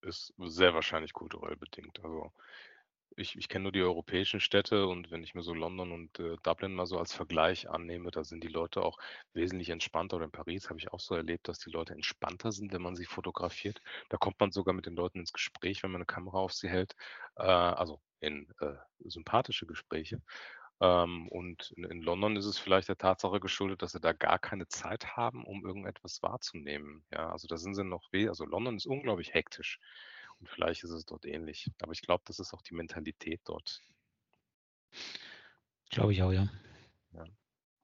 Speaker 4: Ist sehr wahrscheinlich kulturell bedingt. Also ich, ich kenne nur die europäischen Städte und wenn ich mir so London und äh, Dublin mal so als Vergleich annehme, da sind die Leute auch wesentlich entspannter. Oder in Paris habe ich auch so erlebt, dass die Leute entspannter sind, wenn man sie fotografiert. Da kommt man sogar mit den Leuten ins Gespräch, wenn man eine Kamera auf sie hält. Äh, also in äh, sympathische Gespräche. Ähm, und in, in, London ist es vielleicht der Tatsache geschuldet, dass sie da gar keine Zeit haben, um irgendetwas wahrzunehmen. Ja, also da sind sie noch weh. Also London ist unglaublich hektisch. Und vielleicht ist es dort ähnlich. Aber ich glaube, das ist auch die Mentalität dort.
Speaker 3: Glaube ich auch, ja. ja.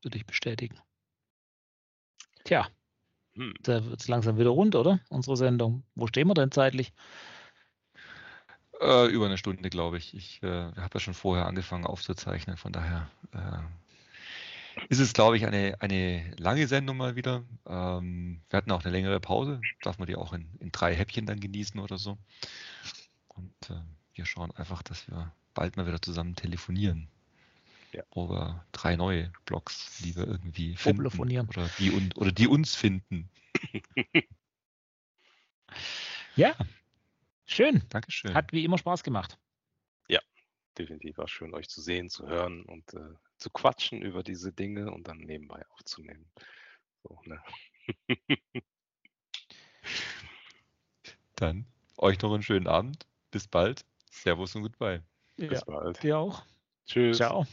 Speaker 3: Würde ich bestätigen. Tja, hm. da wird es langsam wieder rund, oder? Unsere Sendung. Wo stehen wir denn zeitlich?
Speaker 2: Äh, über eine Stunde, glaube ich. Ich äh, habe ja schon vorher angefangen aufzuzeichnen, von daher äh, ist es, glaube ich, eine, eine lange Sendung mal wieder. Ähm, wir hatten auch eine längere Pause. Darf man die auch in, in drei Häppchen dann genießen oder so. Und äh, wir schauen einfach, dass wir bald mal wieder zusammen telefonieren. Ja. Wo wir drei neue Blogs, die wir irgendwie finden. Oder die, un oder die uns finden.
Speaker 3: ja, schön.
Speaker 2: Dankeschön.
Speaker 3: Hat wie immer Spaß gemacht.
Speaker 4: Ja, definitiv war schön, euch zu sehen, zu hören und äh, zu quatschen über diese Dinge und dann nebenbei aufzunehmen. So, ne?
Speaker 2: dann euch noch einen schönen Abend. Bis bald. Servus und Goodbye.
Speaker 3: Bis ja, bald. Dir auch.
Speaker 4: Tschüss.
Speaker 3: Ciao.